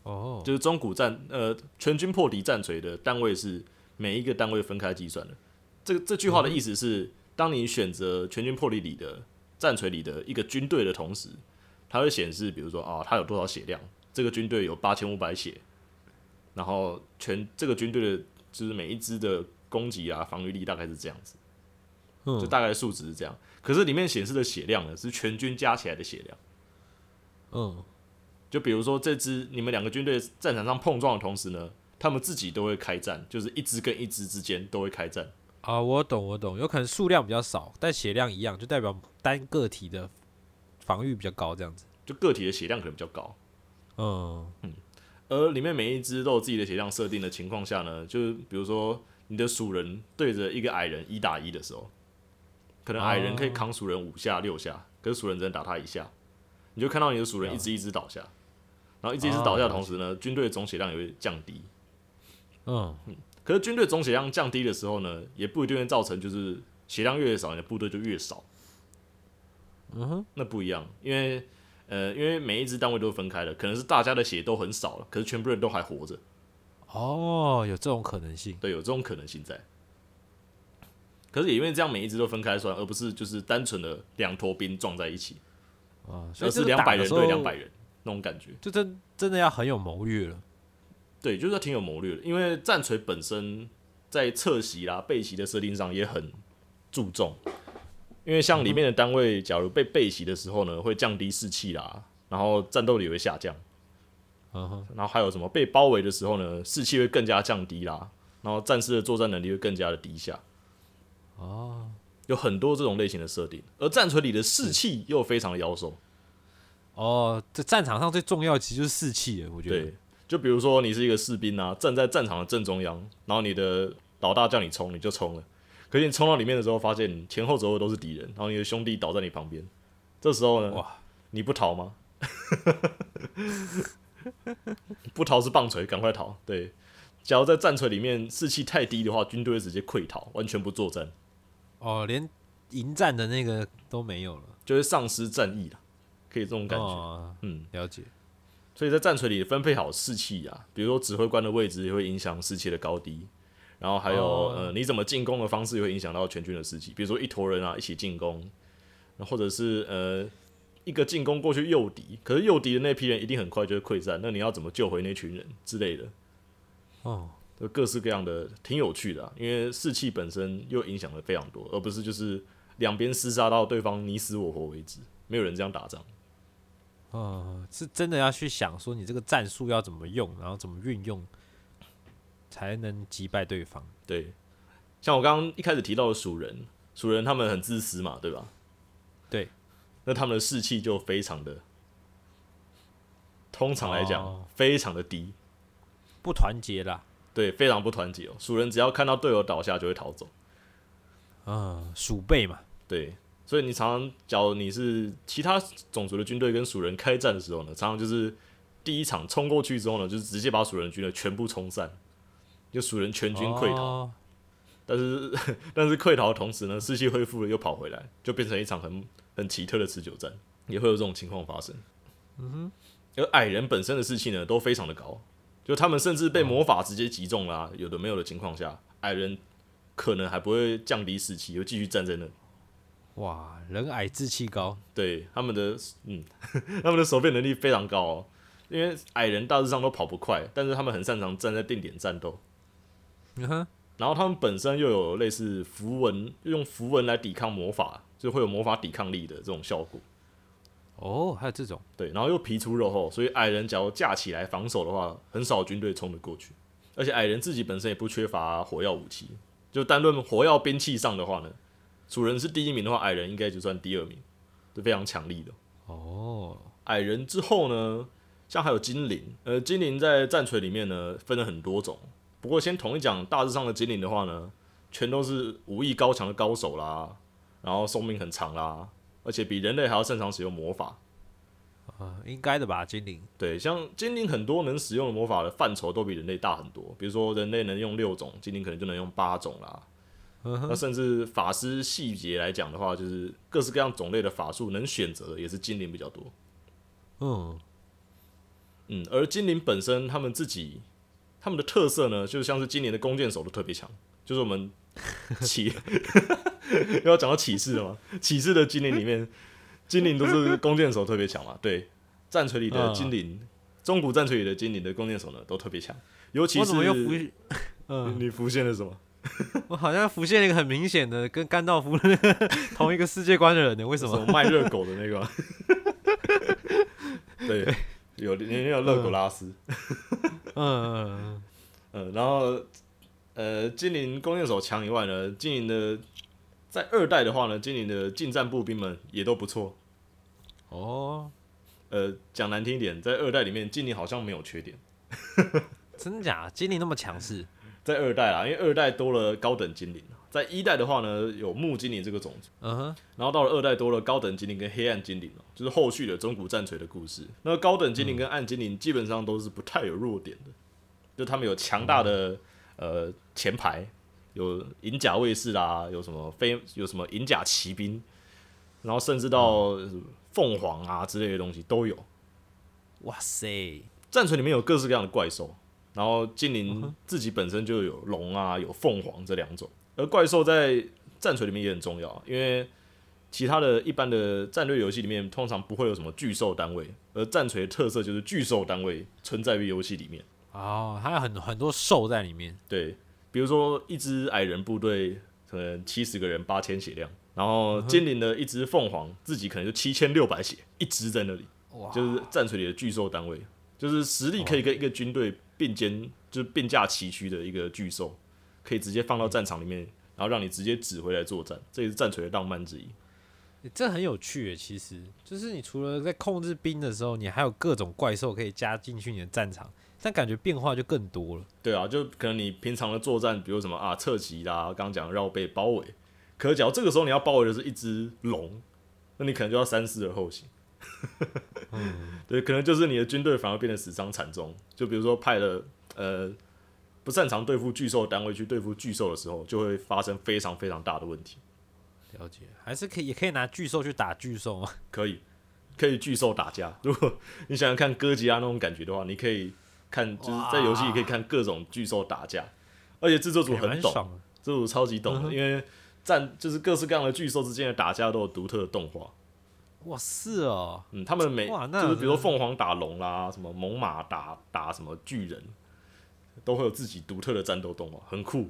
哦，就是中古战呃全军破敌战锤的单位是每一个单位分开计算的。这个这句话的意思是，当你选择全军破敌里的战锤里的一个军队的同时，它会显示，比如说啊，它有多少血量，这个军队有八千五百血，然后全这个军队的就是每一支的攻击啊防御力大概是这样子。嗯就大概数值是这样。可是里面显示的血量呢，是全军加起来的血量。嗯，就比如说这支你们两个军队战场上碰撞的同时呢，他们自己都会开战，就是一支跟一支之间都会开战。啊，我懂，我懂，有可能数量比较少，但血量一样，就代表单个体的防御比较高，这样子。就个体的血量可能比较高，嗯，而里面每一只都有自己的血量设定的情况下呢，就是比如说你的鼠人对着一个矮人一打一的时候，可能矮人可以扛鼠人五下六下，可是鼠人只能打他一下，你就看到你的鼠人一只一只倒下，然后一只一只倒下的同时呢，军队总血量也会降低。嗯，可是军队总血量降低的时候呢，也不一定会造成就是血量越少，你的部队就越少。嗯哼，那不一样，因为呃，因为每一支单位都分开的，可能是大家的血都很少了，可是全部人都还活着，哦，有这种可能性。对，有这种可能性在。可是也因为这样，每一支都分开算，而不是就是单纯的两坨兵撞在一起，啊，所而以是两百人对两百，人那种感觉。就真真的要很有谋略了。对，就是挺有谋略的，因为战锤本身在侧袭啦、背袭的设定上也很注重，因为像里面的单位，假如被背袭的时候呢，会降低士气啦，然后战斗力会下降，然后还有什么被包围的时候呢，士气会更加降低啦，然后战士的作战能力会更加的低下，哦，有很多这种类型的设定，而战锤里的士气又非常的妖兽，哦，这战场上最重要的其实就是士气了，我觉得。对，就比如说你是一个士兵啊，站在战场的正中央，然后你的老大叫你冲，你就冲了。可是你冲到里面的时候，发现前后左右都是敌人，然后你的兄弟倒在你旁边，这时候呢，哇，你不逃吗？不逃是棒槌，赶快逃。对，假如在战锤里面士气太低的话，军队会直接溃逃，完全不作战，哦，连迎战的那个都没有了。就是丧失战意了，可以这种感觉。哦，嗯，了解。所以在战锤里分配好士气啊，比如说指挥官的位置也会影响士气的高低，然后还有、哦。呃你怎么进攻的方式也会影响到全军的士气，比如说一坨人啊一起进攻，或者是呃一个进攻过去诱敌，可是诱敌的那批人一定很快就会溃散，那你要怎么救回那群人之类的，哦，就各式各样的挺有趣的、啊，因为士气本身又影响了非常多，而不是就是两边厮杀到对方你死我活为止，没有人这样打仗。哦，是真的要去想说你这个战术要怎么用，然后怎么运用，才能击败对方。对，像我刚刚一开始提到的蜀人，蜀人他们很自私嘛，对吧？对，那他们的士气就非常的，通常来讲、哦。非常的低，不团结啦，对，非常不团结哦。蜀人只要看到队友倒下就会逃走，嗯，鼠辈嘛，对，所以你常常，假如你是其他种族的军队跟蜀人开战的时候呢，常常就是第一场冲过去之后呢，就是直接把蜀人军队全部冲散，就蜀人全军溃逃。哦但是 但是溃逃的同时呢，士气恢复了又跑回来，就变成一场很很奇特的持久战，也会有这种情况发生。嗯哼，而矮人本身的士气呢都非常的高，就他们甚至被魔法直接击中啦、有的没有的情况下，矮人可能还不会降低士气，又继续站在那。哇，人矮志气高，对他们的嗯，他们的守备能力非常高哦，因为矮人大致上都跑不快，但是他们很擅长站在定点战斗。嗯哼，然后他们本身又有类似符文，用符文来抵抗魔法，就会有魔法抵抗力的这种效果。哦，还有这种，对，然后又皮粗肉厚，所以矮人假如架起来防守的话，很少军队冲得过去。而且矮人自己本身也不缺乏火药武器，就单论火药兵器上的话呢，楚人是第一名的话，矮人应该就算第二名，是非常强力的。哦，矮人之后呢，像还有精灵，呃，精灵在战锤里面呢分了很多种，不过先统一讲大致上的精灵的话呢，全都是武艺高强的高手啦，然后寿命很长啦，而且比人类还要擅长使用魔法。呃，应该的吧，精灵。对，像精灵很多能使用的魔法的范畴都比人类大很多，比如说人类能用六种，精灵可能就能用八种啦。那甚至法师细节来讲的话，就是各式各样种类的法术能选择的也是精灵比较多。嗯，嗯，而精灵本身他们自己他们的特色呢，就像是今年的弓箭手都特别强，就是我们 启 又要讲到启示了吗？启示的精灵里面，精灵都是弓箭手特别强嘛。对，战锤里的精灵，中古战锤里的精灵的弓箭手呢都特别强，尤其是我怎么又浮？嗯，你浮现了什么？我好像浮现了一个很明显的跟甘道夫的那个同一个世界观的人呢？为什么？卖热狗的那个吗？对，有也有勒古拉斯。嗯嗯嗯，然后呃，精灵弓箭手强以外呢，精灵的在二代的话呢，精灵的近战步兵们也都不错。嗯，哦，呃，讲难听一点，在二代里面，精灵好像没有缺点。真假？精灵那么强势？在二代啊，因为二代多了高等精灵，在一代的话呢，有木精灵这个种族，嗯哼，然后到了二代多了高等精灵跟黑暗精灵哦，就是后续的中古战锤的故事。那高等精灵跟暗精灵基本上都是不太有弱点的，就他们有强大的、呃前排，有银甲卫士啦，有什么飞有什么银甲骑兵，然后甚至到凤凰啊之类的东西都有。哇塞，战锤里面有各式各样的怪兽，然后精灵自己本身就有龙啊，有凤凰这两种。而怪兽在战锤里面也很重要啊，因为其他的一般的战略游戏里面通常不会有什么巨兽单位，而战锤的特色就是巨兽单位存在于游戏里面。哦，还有很很多兽在里面。对，比如说一支矮人部队可能七十个人八千血量，然后精灵的一只凤凰自己可能就七千六百血，一只在那里。哇，就是战锤里的巨兽单位，就是实力可以跟一个军队并肩，就是并驾齐驱的一个巨兽，可以直接放到战场里面，然后让你直接指挥来作战，这也是战锤的浪漫之一。欸这很有趣诶。其实就是你除了在控制兵的时候，你还有各种怪兽可以加进去你的战场，但感觉变化就更多了。对啊，就可能你平常的作战，比如什么啊侧击啦，刚刚讲绕背包围，可是假如这个时候你要包围的是一只龙，那你可能就要三思而后行。嗯 对，可能就是你的军队反而变得死伤惨重。就比如说派了呃不擅长对付巨兽的单位去对付巨兽的时候，就会发生非常非常大的问题。了解，还是可以，也可以拿巨兽去打巨兽吗？可以，可以巨兽打架。如果你想想看哥吉拉那种感觉的话，你可以看，就是在游戏里可以看各种巨兽打架，而且制作组很懂。制作组超级懂的，嗯因为战就是各式各样的巨兽之间的打架都有独特的动画。哇，是哦，嗯，他们每就是比如说凤凰打龙啦，什么猛犸打打什么巨人，都会有自己独特的战斗动画，很酷，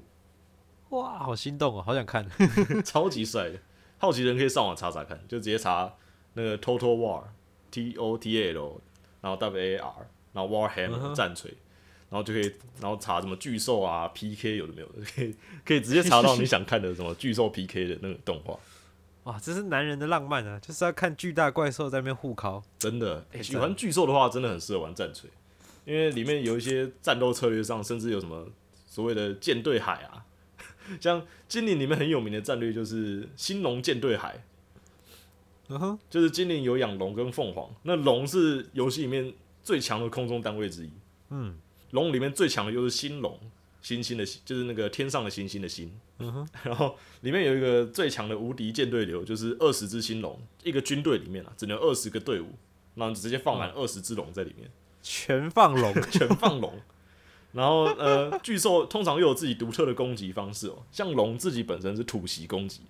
哇，好心动哦，好想看。超级帅的。好奇人可以上网查查看，就直接查那个 Total War T O T A L，然后 W A R，然后 Warhammer、战锤，然后就可以，然后查什么巨兽啊 P K 有的没有的，可以可以直接查到你想看的什么巨兽 P K 的那个动画，哇，这是男人的浪漫啊，就是要看巨大怪兽在那边互烤。真的，欸喜欢巨兽的话，真的很适合玩战锤，因为里面有一些战斗策略上，甚至有什么所谓的舰队海啊，像精灵里面很有名的战略就是新龙舰队海，嗯哼，就是精灵有养龙跟凤凰，那龙是游戏里面最强的空中单位之一，嗯，龙里面最强的就是星龙，星星的星就是那个天上的星星的星，嗯哼，然后里面有一个最强的无敌舰队流，就是二十只星龙，一个军队里面啊，只能有二十个队伍，然后你直接放满二十只龙在里面，全放龙。全放龙。然后呃，巨兽通常又有自己独特的攻击方式哦，像龙自己本身是吐息攻击，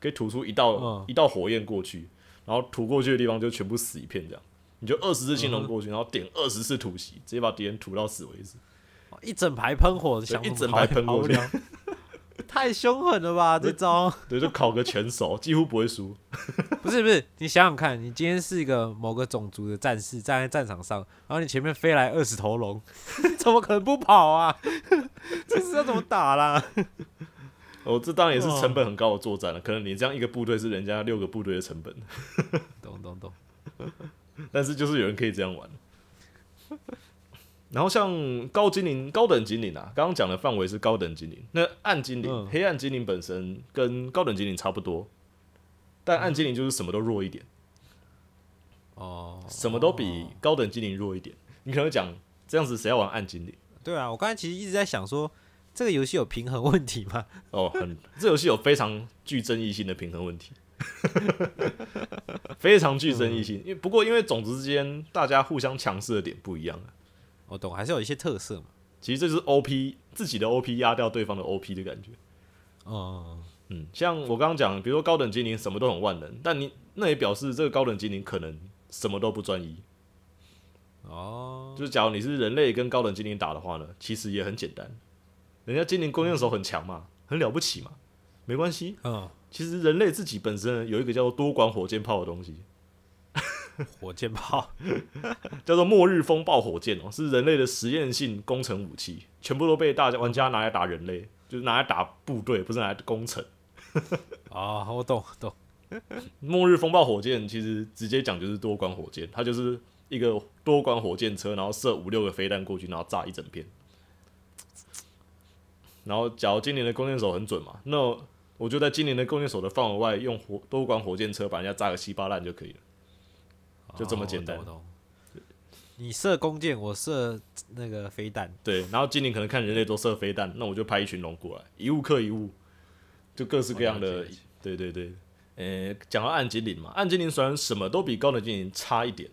可以吐出一道、嗯一道火焰过去，然后吐过去的地方就全部死一片这样。你就二十只青龙过去，然后点二十次吐息，直接把敌人吐到死为止。一整排喷火，想一整排喷过去好无聊 太凶狠了吧？这招对，就考个全熟，几乎不会输。不是不是，你想想看，你今天是一个某个种族的战士，站在战场上，然后你前面飞来二十头龙，怎么可能不跑啊？这是要怎么打啦？哦，这当然也是成本很高的作战了。可能你这样一个部队是人家六个部队的成本，懂懂懂。但是就是有人可以这样玩。然后像高精灵、高等精灵啊，刚刚讲的范围是高等精灵。那暗精灵、嗯黑暗精灵本身跟高等精灵差不多，但暗精灵就是什么都弱一点，哦，什么都比高等精灵弱一点。你可能会讲这样子谁要玩暗精灵？对啊，我刚才其实一直在想说，这个游戏有平衡问题吗？哦，很这游戏有非常具争议性的平衡问题，非常具争议性。因为不过因为种子之间大家互相强势的点不一样啊，我懂，还是有一些特色嘛。其实这就是 OP 自己的 OP 压掉对方的 OP 的感觉。嗯，嗯，像我刚刚讲，比如说高等精灵什么都很万能，但你那也表示这个高等精灵可能什么都不专一。哦，就是假如你是人类跟高等精灵打的话呢，其实也很简单，人家精灵弓箭手很强嘛，很了不起嘛，没关系。嗯，其实人类自己本身有一个叫做多管火箭炮的东西，火箭炮，叫做末日风暴火箭哦，是人类的实验性工程武器，全部都被大家玩家拿来打人类，就是拿来打部队，不是拿来攻城。哦，我懂懂。末日风暴火箭其实直接讲就是多管火箭，它就是一个多管火箭车，然后射五六个飞弹过去，然后炸一整片。然后，假如今年的弓箭手很准嘛，那我就在今年的弓箭手的范围外用火多管火箭车把人家炸个稀巴烂就可以了。就这么简单。你射弓箭，我射那个飞弹。对，然后精灵可能看人类都射飞弹，那我就派一群龙过来，一物克一物，就各式各样的。对对对，呃，讲到暗精灵嘛，暗精灵虽然什么都比高等精灵差一点，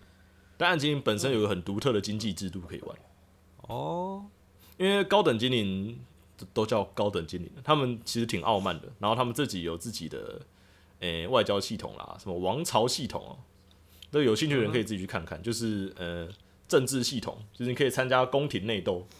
但暗精灵本身有个很独特的经济制度可以玩，哦，因为高等精灵都都叫高等精灵，他们其实挺傲慢的，然后他们自己有自己的呃外交系统啦，什么王朝系统哦，那有兴趣的人可以自己去看看，就是呃政治系统，就是你可以参加宫廷内斗。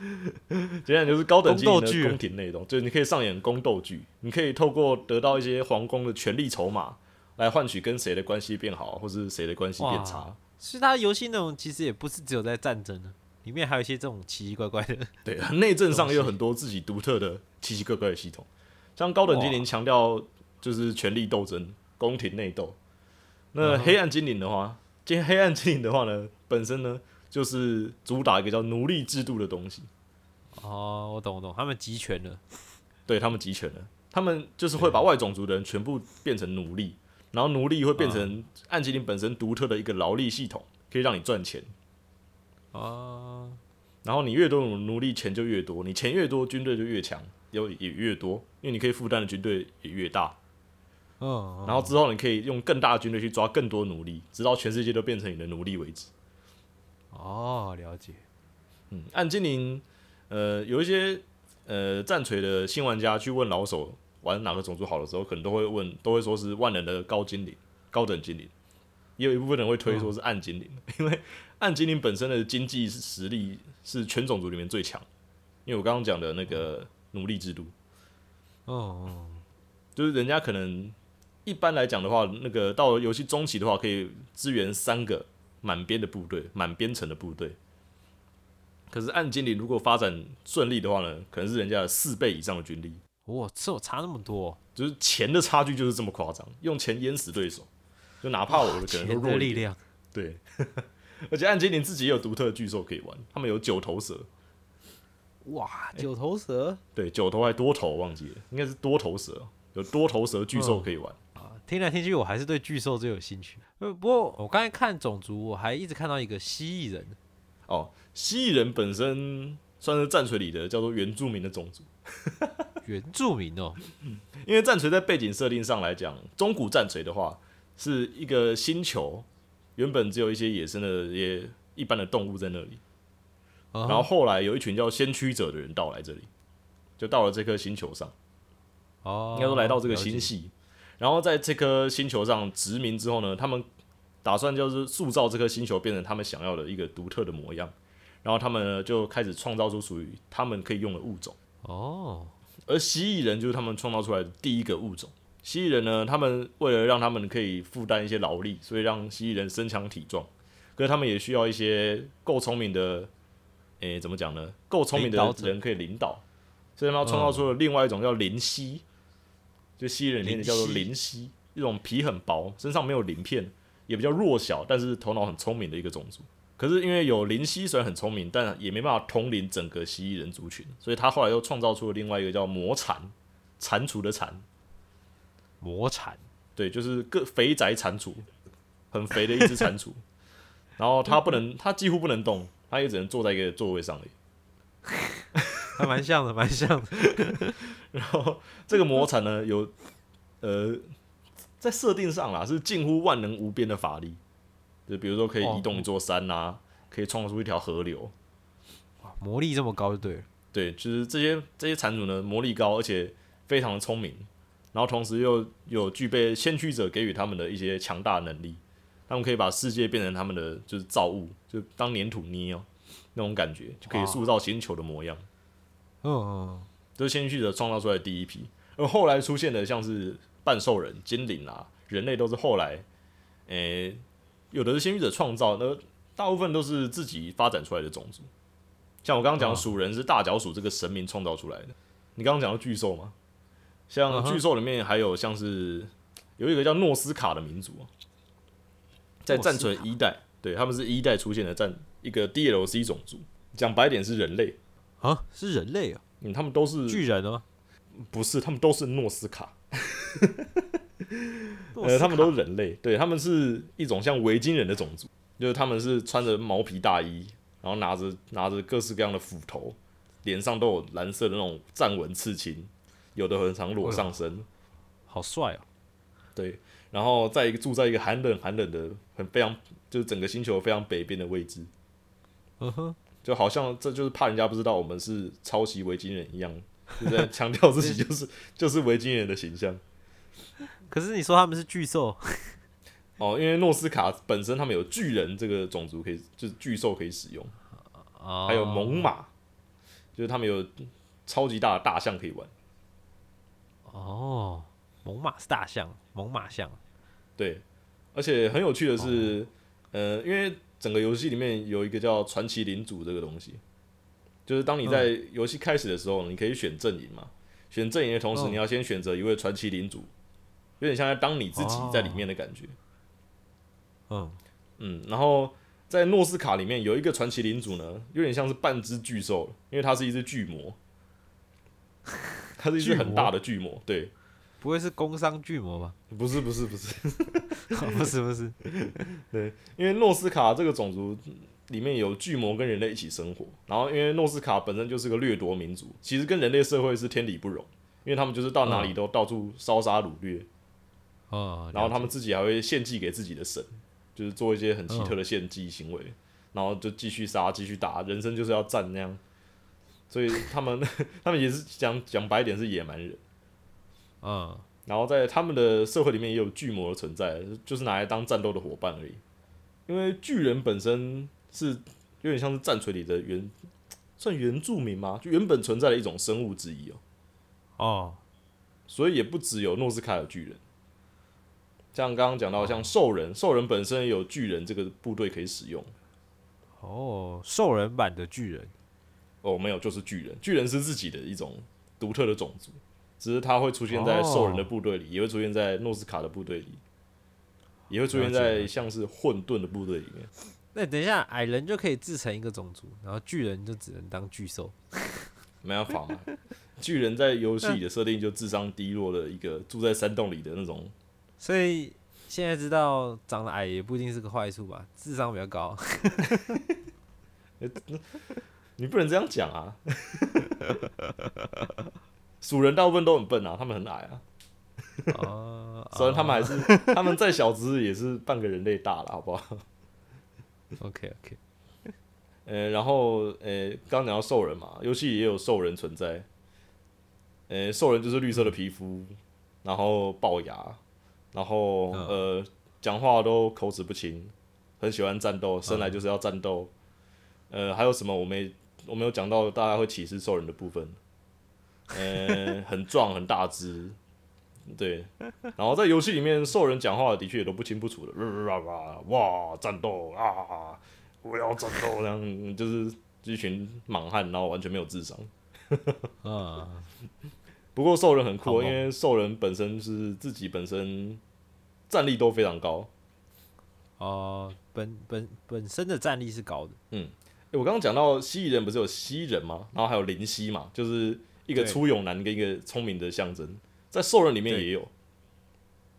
简单讲就是高等精灵宫斗剧的宫廷内斗，就是你可以上演宫斗剧，你可以透过得到一些皇宫的权力筹码，来换取跟谁的关系变好，或是谁的关系变差哇。是它游戏内容其实也不是只有在战争的，里面还有一些这种奇奇怪怪的。对，内政上也有很多自己独特的奇奇怪怪的系统，像高等精灵哇强调就是权力斗争、宫廷内斗。那黑暗精灵的话，今黑暗精灵的话呢，本身呢就是主打一个叫奴隶制度的东西，哦，我懂我懂，他们集权了。对他们集权了，他们就是会把外种族的人全部变成奴隶，然后奴隶会变成暗精灵本身独特的一个劳力系统，可以让你赚钱。啊，然后你越多奴隶，钱就越多，你钱越多，军队就越强，有也越多，因为你可以负担的军队也越大。嗯，然后之后你可以用更大的军队去抓更多奴隶，直到全世界都变成你的奴隶为止。哦，了解。嗯，暗精灵，呃，有一些呃战锤的新玩家去问老手玩哪个种族好的时候，可能都会问，都会说是万能的高精灵、高等精灵。也有一部分人会推说是暗精灵，因为暗精灵本身的经济实力是全种族里面最强。因为我刚刚讲的那个奴隶制度，哦，就是人家可能一般来讲的话，那个到了游戏中期的话，可以支援三个满编的部队，满编程的部队。可是暗精灵如果发展顺利的话呢，可能是人家的四倍以上的军力，哇，这有差那么多，就是钱的差距就是这么夸张，用钱淹死对手，就哪怕我的可能都弱力量。对。而且暗精灵自己也有独特的巨兽可以玩，他们有九头蛇，哇，九头蛇对，九头还多头忘记了，应该是多头蛇，有多头蛇巨兽可以玩。啊，听来听去，我还是对巨兽最有兴趣。呃，不过我刚才看种族，我还一直看到一个蜥蜴人。哦，蜥蜴人本身算是战锤里的叫做原住民的种族，原住民哦，因为战锤在背景设定上来讲，中古战锤的话是一个星球，原本只有一些野生的也一般的动物在那里，然然后后来有一群叫先驱者的人到来这里，就到了这颗星球上，哦，应该说来到这个星系，然后在这颗星球上殖民之后呢，他们打算就是塑造这颗星球变成他们想要的一个独特的模样，然后他们呢就开始创造出属于他们可以用的物种。哦，而蜥蜴人就是他们创造出来的第一个物种。蜥蜴人呢，他们为了让他们可以负担一些劳力，所以让蜥蜴人身强体壮。可是他们也需要一些够聪明的，诶、怎么讲呢？够聪明的人可以领导，所以他们创造出了另外一种叫灵蜥，就蜥蜴人里面的叫做灵灵蜥，一种皮很薄，身上没有鳞片，也比较弱小，但是头脑很聪明的一个种族。可是因为有灵蜥虽然很聪明，但也没办法统领整个蜥蜴人族群，所以他后来又创造出了另外一个叫魔蟾，蟾蜍的蟾，魔蟾对，就是个肥宅蟾蜍，很肥的一只蟾蜍。然后它不能，它几乎不能动，它也只能坐在一个座位上而已。还蛮像的，蛮像的。然后这个魔铲呢，有呃，在设定上啦，是近乎万能无边的法力，就比如说可以移动一座山呐、可以创造出一条河流。哇魔力这么高就对了。对，就是这些这些蟾主呢，魔力高，而且非常的聪明，然后同时又有具备先驱者给予他们的一些强大能力，他们可以把世界变成他们的就是造物，就当粘土捏哦，那种感觉就可以塑造星球的模样。嗯嗯，这是先驱者创造出来的第一批，而后来出现的像是半兽人、精灵啊、人类都是后来，诶、有的是先驱者创造，那大部分都是自己发展出来的种族。像我刚刚讲的哦鼠人是大脚鼠这个神明创造出来的，你刚刚讲到巨兽吗，像巨兽里面还有像是有一个叫诺斯卡的民族，在战存一代，对他们是一代出现的战一个 DLC 种族，讲白点是人类，啊，是人类啊，嗯，他们都是巨人吗？不是，他们都是诺斯卡，呃，他们都是人类，对他们是一种像维京人的种族，就是他们是穿着毛皮大衣，然后拿着拿着各式各样的斧头，脸上都有蓝色的那种战纹刺青，有的很常裸上身，好帅啊。对，然后在一个住在一个寒冷寒冷的很非常就是整个星球非常北边的位置，嗯哼，就好像这就是怕人家不知道我们是抄袭维京人一样，就在强调自己就是 就是维京人的形象。可是你说他们是巨兽，哦，因为诺斯卡本身他们有巨人这个种族可以，就是巨兽可以使用，哦还有猛犸，就是他们有超级大的大象可以玩。哦，猛犸是大象，猛犸象。对，而且很有趣的是，呃，因为整个游戏里面有一个叫传奇领主这个东西，就是当你在游戏开始的时候，你可以选阵营嘛，选阵营的同时，嗯。你要先选择一位传奇领主，有点像在当你自己在里面的感觉。嗯，嗯，然后在诺斯卡里面有一个传奇领主呢，有点像是半只巨兽，因为它是一只巨魔，它是一只很大的巨魔。对，不会是工商巨魔吧？不是不是不是，不是不是，对因为诺斯卡这个种族里面有巨魔跟人类一起生活，然后因为诺斯卡本身就是个掠夺民族，其实跟人类社会是天理不容，因为他们就是到哪里都到处烧杀掳掠，哦，然后他们自己还会献祭给自己的神，就是做一些很奇特的献祭行为，然后就继续杀，继续打，人生就是要战那样。所以他们 他们也是讲讲白点是野蛮人，解嗯，然后在他们的社会里面也有巨魔的存在，就是拿来当战斗的伙伴而已。因为巨人本身是有点像是战锤里的原 算原住民吗？就原本存在的一种生物之一哦。哦，所以也不只有诺斯卡有巨人，像刚刚讲到，像兽人，兽人本身也有巨人这个部队可以使用。哦，兽人版的巨人，哦，没有，就是巨人，巨人是自己的一种独特的种族，只是它会出现在兽人的部队里，也会出现在诺斯卡的部队里，也会出现在像是混沌的部队里面。那等一下，矮人就可以自成一个种族，然后巨人就只能当巨兽。没办法嘛，巨人在游戏里的设定就智商低落的一个住在山洞里的那种，所以现在知道长得矮也不一定是个坏处吧，智商比较高。你不能这样讲啊。鼠人大部分都很笨啊，他们很矮啊，哦，虽然他们还是他们再小只也是半个人类大了，好不好？OK OK，呃，然后呃，刚刚讲到兽人嘛，游戏也有兽人存在。呃，兽人就是绿色的皮肤，然后龅牙，然后嗯呃，讲话都口齿不清，很喜欢战斗，生来就是要战斗。呃，还有什么我没我没有讲到大家会歧视兽人的部分？呃，很壮 很大只，对。然后在游戏里面，兽人讲话的确也都不清不楚的，哇，战斗啊，我要战斗，这样就是一群莽汉，然后完全没有智商。啊，不过兽人很酷，因为兽人本身是自己本身战力都非常高。哦，本本本身的战力是高的，诶我刚刚讲到蜥蜴人不是有蜥人吗？然后还有灵蜥嘛，就是一个粗勇男跟一个聪明的象征。在兽人里面也有，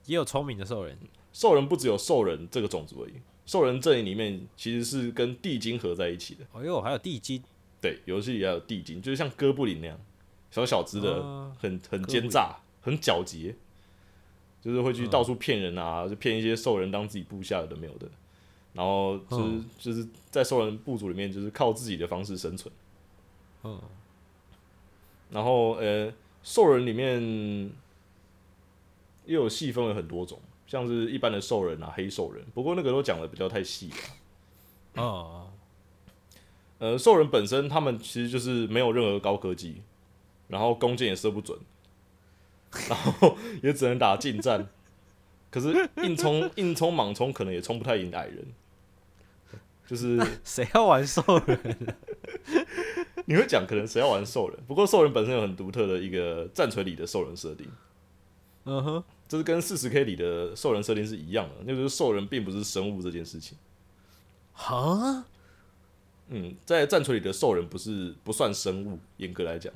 也有聪明的兽人。兽人不只有兽人这个种族而已，兽人阵营里面其实是跟地精合在一起的。哦哟，还有地精，对，游戏里还有地精，就是像哥布林那样小小只的，啊很很奸诈，很狡黠，就是会去到处骗人啊，就骗一些兽人当自己部下有的没有的。然后就是、嗯就是在兽人部族里面，就是靠自己的方式生存。嗯，然后呃，兽人里面又有细分了很多种，像是一般的兽人啊、黑兽人，不过那个都讲的比较太细了。啊，呃，兽人本身他们其实就是没有任何高科技，然后弓箭也射不准，然后也只能打近战，可是硬冲硬冲莽冲可能也冲不太赢矮人，就是 谁要玩兽人？你会讲可能谁要玩兽人，不过兽人本身有很独特的一个战锤里的兽人设定。嗯哼，这是跟四十 K 里的兽人设定是一样的，那就是兽人并不是生物这件事情。哈，嗯，在战锤里的兽人不是不算生物，严格来讲，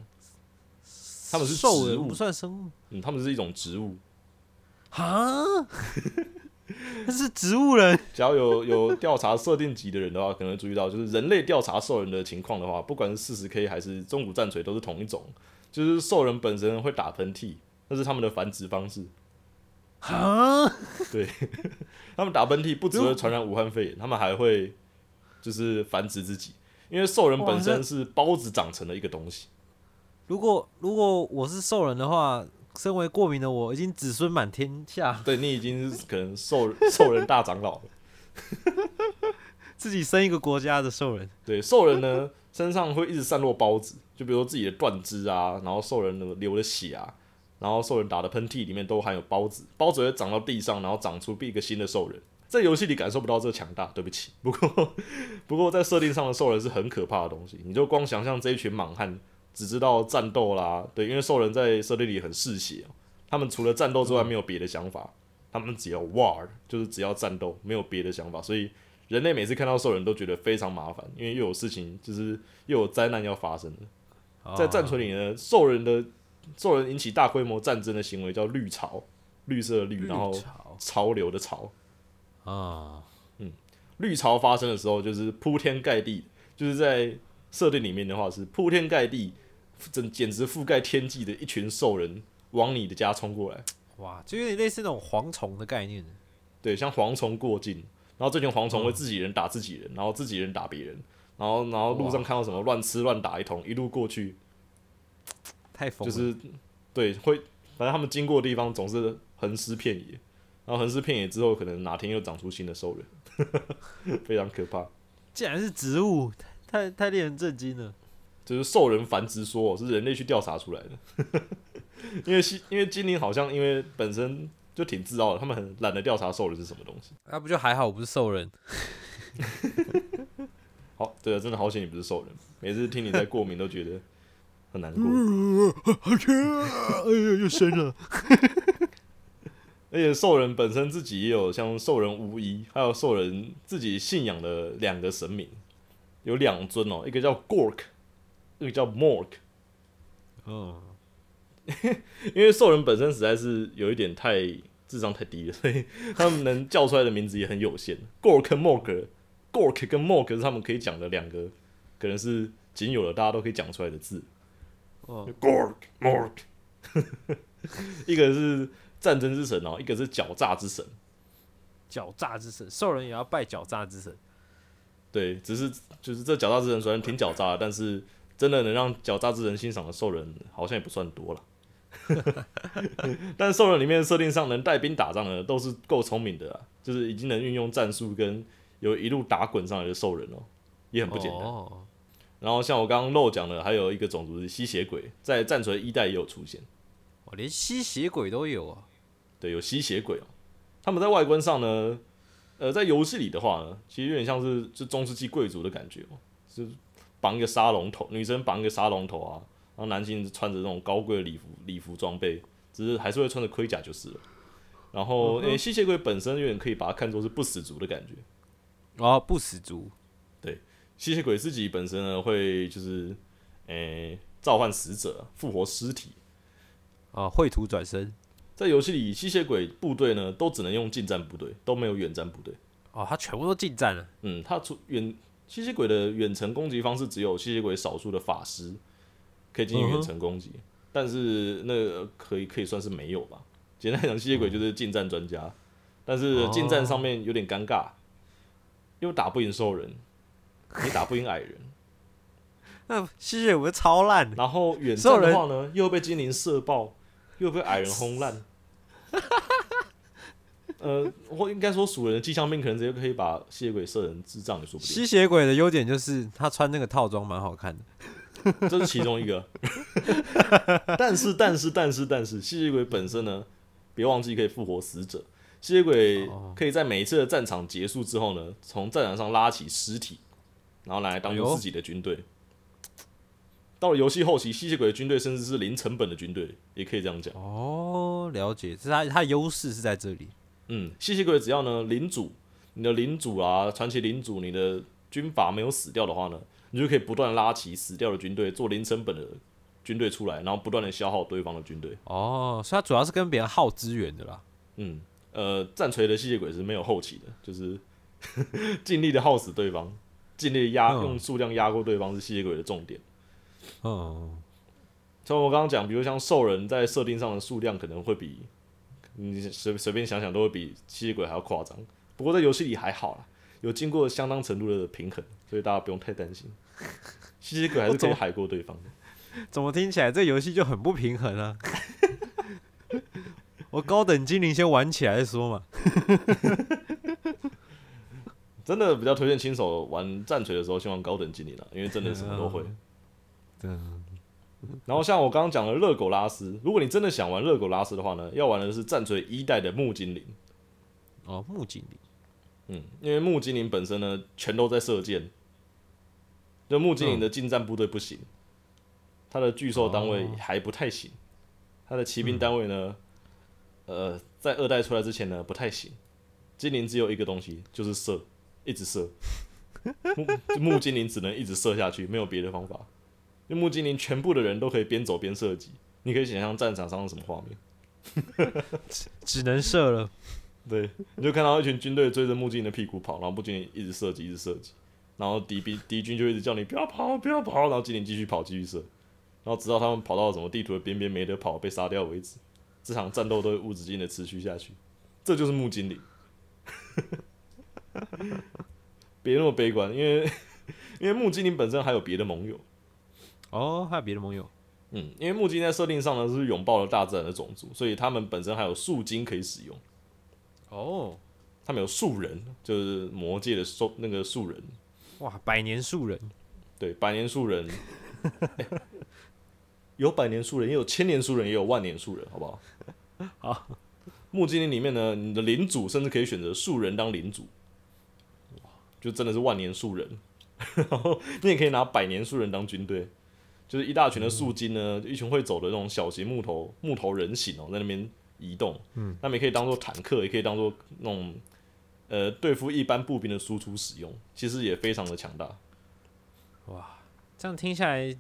他们是兽人不算生物嗯，他们是一种植物。哈，那是植物人。只要有有调查设定级的人的话，可能会注意到，就是人类调查兽人的情况的话，不管是四十 K 还是中古战锤，都是同一种，就是兽人本身会打喷嚏，那是他们的繁殖方式。啊，对，他们打喷嚏不只会传染武汉肺炎，他们还会就是繁殖自己，因为兽人本身是孢子长成的一个东西。如果如果我是兽人的话，身为过敏的我，已经子孙满天下，对你已经是可能兽兽人大长老了。自己生一个国家的兽人。对，兽人呢身上会一直散落孢子，就比如说自己的断肢啊，然后兽人的流的血啊，然后兽人打的喷嚏里面都含有孢子，孢子会长到地上，然后长出一个新的兽人。在游戏里感受不到这个强大，对不起。不过，不过在设定上的兽人是很可怕的东西，你就光想象这一群莽汉只知道战斗啦，对，因为兽人在设定里很嗜血，他们除了战斗之外没有别的想法，他们只要 war，就是只要战斗，没有别的想法，所以人类每次看到兽人都觉得非常麻烦，因为又有事情，就是又有灾难要发生了。在战锤里呢，兽人的兽人引起大规模战争的行为叫绿潮，绿色的绿，然后潮潮流的潮。啊，嗯绿潮发生的时候，就是铺天盖地，就是在设定里面的话是铺天盖地，真简直覆盖天际的一群兽人往你的家冲过来。哇，就有点类似那种蝗虫的概念。对，像蝗虫过境，然后这群蝗虫会自己人打自己人，然后自己人打别人，然后然后路上看到什么乱吃乱打一通，一路过去 太疯了，就是对会，反正他们经过的地方总是横尸遍野，然后横尸遍野之后，可能哪天又长出新的兽人，非常可怕。竟然是植物，太太令人震惊了。就是兽人繁殖说哦是人类去调查出来的，因为西因为精灵好像因为本身就挺自傲的，他们很懒得调查兽人是什么东西。那、不就还好，我不是兽人。好，对啊，真的好险你不是兽人，每次听你在过敏都觉得很难过。哎呀，又生了。而且兽人本身自己也有像兽人巫医，还有兽人自己信仰的两个神明，有两尊哦，一个叫 Gork，一个叫 Mork。哦，因为兽人本身实在是有一点太智商太低了，所以他们能叫出来的名字也很有限。Gork 跟 Mork，Gork 跟 Mork 是他们可以讲的两个，可能是仅有的大家都可以讲出来的字。哦，Gork Mork，一个是战争之神哦，一个是狡诈之神。狡诈之神，兽人也要拜狡诈之神。对，只是就是这狡诈之神虽然挺狡诈的，但是真的能让狡诈之人欣赏的兽人好像也不算多了。但兽人里面设定上能带兵打仗的都是够聪明的啊，就是已经能运用战术跟有一路打滚上来的兽人哦，也很不简单。哦，然后像我刚刚漏讲的，还有一个种族是吸血鬼，在战锤一代也有出现。哦，连吸血鬼都有啊！对，有吸血鬼哦。他们在外观上呢，呃，在游戏里的话呢，其实有点像是是中世纪贵族的感觉哦，就是绑一个沙龙头，女生绑一个沙龙头啊，然后男性穿着那种高贵的礼服礼服装备，只是还是会穿着盔甲就是了。然后，诶、吸血鬼本身有点可以把它看作是不死族的感觉。哦，不死族对吸血鬼自己本身呢，会就是诶、召唤死者，复活尸体。啊，绘图转身在游戏里，吸血鬼部队呢都只能用近战部队，都没有远战部队。哦，他全部都近战了。嗯，他出远吸血鬼的远程攻击方式只有吸血鬼少数的法师可以进行远程攻击，但是那个可以可以算是没有吧。简单讲，吸血鬼就是近战专家，但是近战上面有点尴尬，因为打不赢兽人，你打不赢矮人，那吸血鬼超烂，然后远战的话呢，又被精灵射爆，又被矮人轰烂。呃，或应该说属人的机枪兵可能直接可以把吸血鬼射成智障也说不定。吸血鬼的优点就是他穿那个套装蛮好看的。这是其中一个。但是，但是，但是，但是，吸血鬼本身呢，别忘记可以复活死者。吸血鬼哦可以在每一次的战场结束之后呢，从战场上拉起尸体，然后拿来当做自己的军队。到了游戏后期，吸血鬼的军队甚至是零成本的军队，也可以这样讲。哦，了解，这是他他的优势是在这里。嗯，吸血鬼只要呢领主，你的领主啊，传奇领主，你的军阀没有死掉的话呢，你就可以不断拉起死掉的军队，做零成本的军队出来，然后不断的消耗对方的军队。哦，所以他主要是跟别人耗资源的啦。嗯，呃，战锤的吸血鬼是没有后期的，就是 尽力的耗死对方，尽力地压、嗯用数量压过对方是吸血鬼的重点。嗯，像我刚刚讲，比如像兽人在设定上的数量可能会比你随随便想想都会比吸血鬼还要夸张。不过在游戏里还好啦，有经过相当程度的平衡，所以大家不用太担心。吸血鬼还是可以海过对方的。怎么听起来这游戏就很不平衡啊？我高等精灵先玩起来再说嘛。真的比较推荐新手玩战锤的时候先玩高等精灵啦，因为真的什么都会。嗯，然后像我刚刚讲的热狗拉丝，如果你真的想玩热狗拉丝的话呢，要玩的是战锤一代的木精灵。哦，木精灵。嗯，因为木精灵本身呢，全都在射箭，就木精灵的近战部队不行，它的巨兽单位哦还不太行，它的骑兵单位呢，呃，在二代出来之前呢不太行。精灵只有一个东西，就是射，一直射。木木精灵只能一直射下去，没有别的方法。因为木精灵全部的人都可以边走边射击，你可以想象战场上是什么画面。只能射了。对，你就看到一群军队追着木精灵的屁股跑，然后木精灵一直射击，一直射击，然后敌兵敌军就一直叫你不要跑，不要跑，然后精灵继续跑，继续射，然后直到他们跑到什么地图的边边没得跑，被杀掉为止。这场战斗都会无止境的持续下去，这就是木精灵。别那么悲观，因为因为木精灵本身还有别的盟友。哦，还有别的盟友。嗯，因为木精在设定上呢是拥抱了大自然的种族，所以他们本身还有树精可以使用。哦，他们有树人，就是魔界的兽那个树人，哇，百年树人。对，百年树人，欸 有百年树人，也有千年树人，也有万年树人，好不好？好，木精灵里面呢，你的领主甚至可以选择树人当领主，哇，就真的是万年树人。然后你也可以拿百年树人当军队，就是一大群的树精呢，就一群会走的那种小型木头木头人形哦，在那边移动。嗯，那么也可以当做坦克，也可以当做那种呃对付一般步兵的输出使用，其实也非常的强大。哇这样听下来，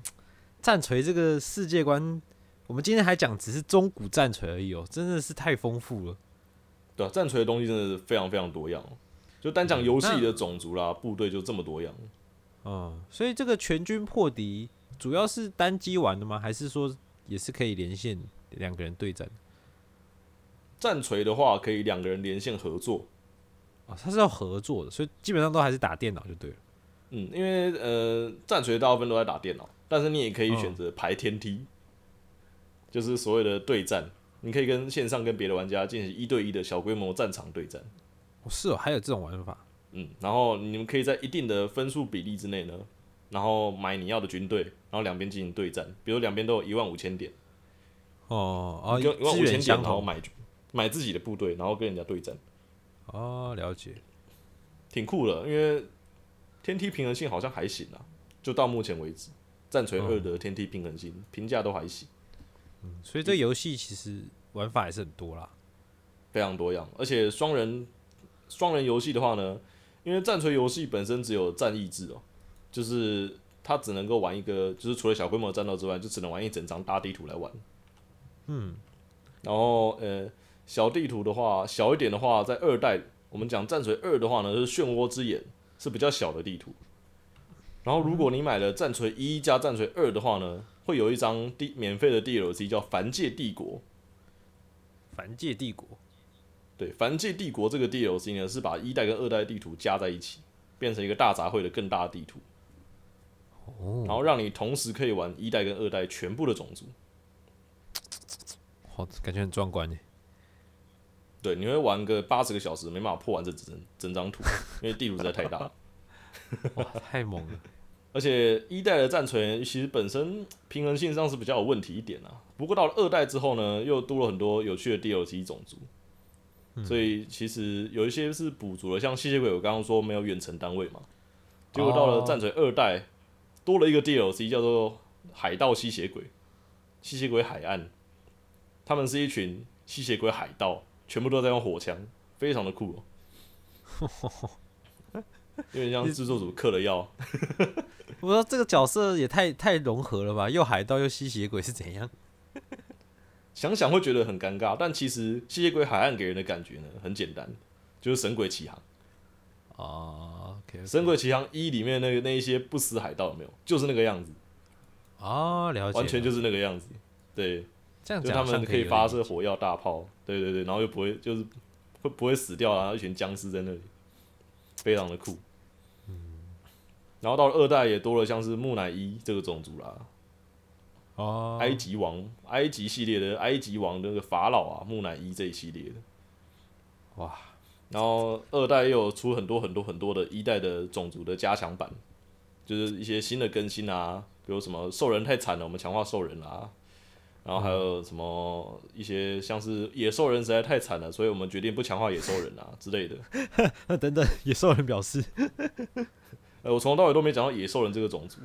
战锤这个世界观，我们今天还讲只是中古战锤而已哦，真的是太丰富了。对啊，战锤的东西真的是非常非常多样哦，就单讲游戏里的种族啦、部队就这么多样。嗯，所以这个全军破敌主要是单机玩的吗？还是说也是可以连线两个人对战？战锤的话，可以两个人连线合作，哦，它是要合作的，所以基本上都还是打电脑就对了。嗯，因为呃，战锤大部分都在打电脑，但是你也可以选择排天梯，就是所谓的对战，你可以跟线上跟别的玩家进行一对一的小规模战场对战，哦，是哦，还有这种玩法。嗯，然后你们可以在一定的分数比例之内呢，然后买你要的军队，然后两边进行对战。比如两边都有一万五千点，哦一万五千点。然后买买自己的部队，然后跟人家对战，哦，了解。挺酷的。因为天梯平衡性好像还行啊，就到目前为止，战锤二的天梯平衡性评价都还行，嗯所以这游戏其实玩法还是很多啦。非常多样。而且双人双人游戏的话呢，因为战锤游戏本身只有战役制哦，就是它只能够玩一个，就是除了小规模的战斗之外，就只能玩一整张大地图来玩。嗯，然后呃，小地图的话，小一点的话，在二代我们讲战锤二的话呢，就是漩涡之眼是比较小的地图。然后如果你买了战锤一加战锤二的话呢，会有一张地免费的 DLC 叫凡界帝国。凡界帝国。对，凡界帝国这个 DLC 呢，是把一代跟二代地图加在一起，变成一个大杂烩的更大的地图。哦，然后让你同时可以玩一代跟二代全部的种族。好，感觉很壮观耶。对，你会玩个八十个小时，没办法破完这整整张图，因为地图实在太大。哇，太猛了。而且一代的战锤其实本身平衡性上是比较有问题一点啊。不过到了二代之后呢，又多了很多有趣的 DLC 种族，所以其实有一些是补足了，像吸血鬼，我刚刚说没有远程单位嘛，结果到了战锤二代，多了一个 DLC 叫做海盗吸血鬼，吸血鬼海岸，他们是一群吸血鬼海盗，全部都在用火枪，非常的酷哦。有点像制作组嗑了药，我说这个角色也太太融合了吧，又海盗又吸血鬼是怎样？想想会觉得很尴尬，但其实吸血鬼海岸给人的感觉呢，很简单，就是《神鬼起航》。哦，OK，《神鬼奇航一》里面那个那一些不死海盗有没有？就是那个样子，啊，了解，完全就是那个样子。对，这样就讲好像可他们可以发射火药大炮，对对对，然后又不会就是会不会死掉啊？一群僵尸在那里，非常的酷。嗯然后到了二代也多了像是木乃伊这个种族啦，哦，埃及王、埃及系列的埃及王的那个法老啊，木乃伊这一系列的。哇，然后二代又有出很多很多很多的一代的种族的加强版，就是一些新的更新啊，比如什么兽人太惨了，我们强化兽人啦、然后还有什么一些像是野兽人实在太惨了，所以我们决定不强化野兽人啊之类的。等等，野兽人表示，呃，我从头到尾都没讲到野兽人这个种族，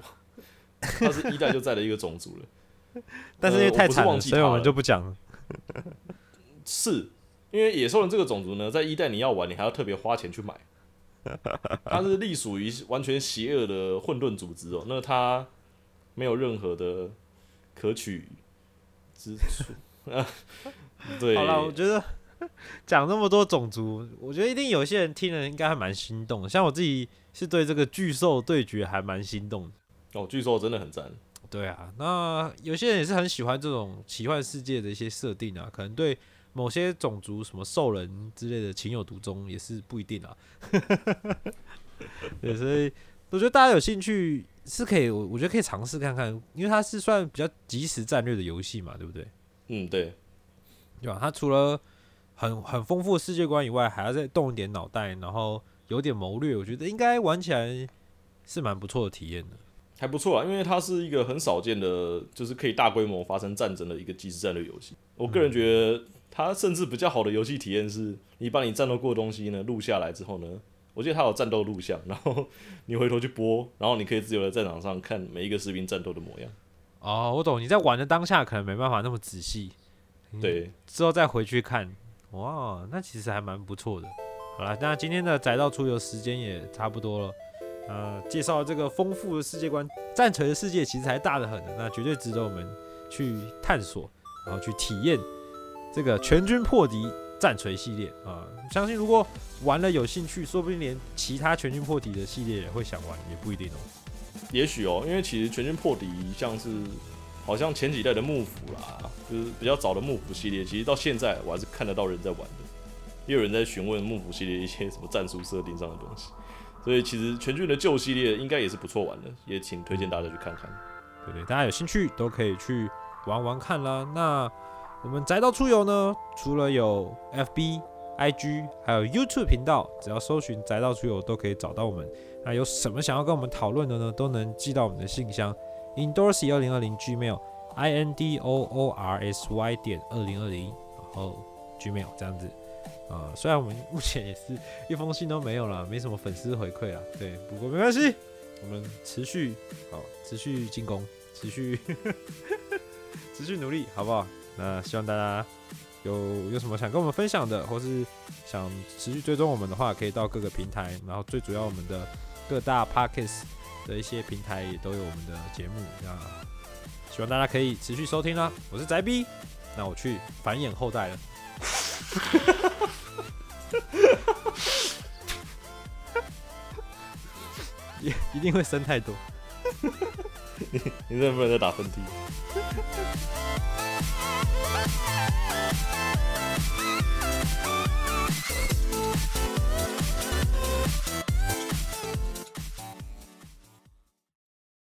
它是一代就在的一个种族了。但是因为太惨了所以我们就不讲了。是因为野兽人这个种族呢，在一代你要玩，你还要特别花钱去买。它是隶属于完全邪恶的混沌组织哦，那它没有任何的可取之处。对，好了，我觉得 讲那么多种族，我觉得一定有些人听了应该还蛮心动的。像我自己是对这个巨兽对决还蛮心动的。哦，巨兽真的很赞。对啊，那有些人也是很喜欢这种奇幻世界的一些设定啊，可能对某些种族什么兽人之类的情有独钟，也是不一定啊。对，所以我觉得大家有兴趣是可以，我我觉得可以尝试看看，因为它是算比较即时战略的游戏嘛，对不对？嗯，对，对吧？它除了很很丰富的世界观以外，还要再动一点脑袋，然后有点谋略，我觉得应该玩起来是蛮不错的体验的。还不错啊，因为它是一个很少见的，就是可以大规模发生战争的一个即时战略游戏。我个人觉得，它甚至比较好的游戏体验是，你把你战斗过的东西呢录下来之后呢，我记得它有战斗录像，然后你回头去播，然后你可以自由的在场上看每一个士兵战斗的模样。哦，我懂，你在玩的当下可能没办法那么仔细，对，之后再回去看，哇，那其实还蛮不错的。好了，那今天的宅道出游时间也差不多了。呃，介绍这个丰富的世界观，战锤的世界其实还大得很的，那绝对值得我们去探索，然后去体验这个全军破敌战锤系列啊、相信如果玩了有兴趣，说不定连其他全军破敌的系列也会想玩，也不一定哦。也许哦，因为其实全军破敌像是好像前几代的幕府啦，就是比较早的幕府系列，其实到现在我还是看得到人在玩的，也有人在询问幕府系列一些什么战术设定上的东西。所以其实全军的旧系列应该也是不错玩的，也请推荐大家去看看。对对，大家有兴趣都可以去玩玩看啦。那我们宅到出游呢，除了有 FB、IG，还有 YouTube 频道，只要搜寻“宅到出游”都可以找到我们。那有什么想要跟我们讨论的呢？都能寄到我们的信箱 indorsy 二零二零 gmail i n d o o r s y 点二零二零，然后 gmail 这样子。啊，虽然我们目前也是一封信都没有了，没什么粉丝回馈啊。对，不过没关系，我们持续好，持续进攻，持续 持续努力，好不好？那希望大家有有什么想跟我们分享的，或是想持续追踪我们的话，可以到各个平台，然后最主要我们的各大 Pockets 的一些平台也都有我们的节目。那希望大家可以持续收听啦。我是宅逼那我去繁衍后代了。一 一定会生太多。你能不能再打喷嚏？Música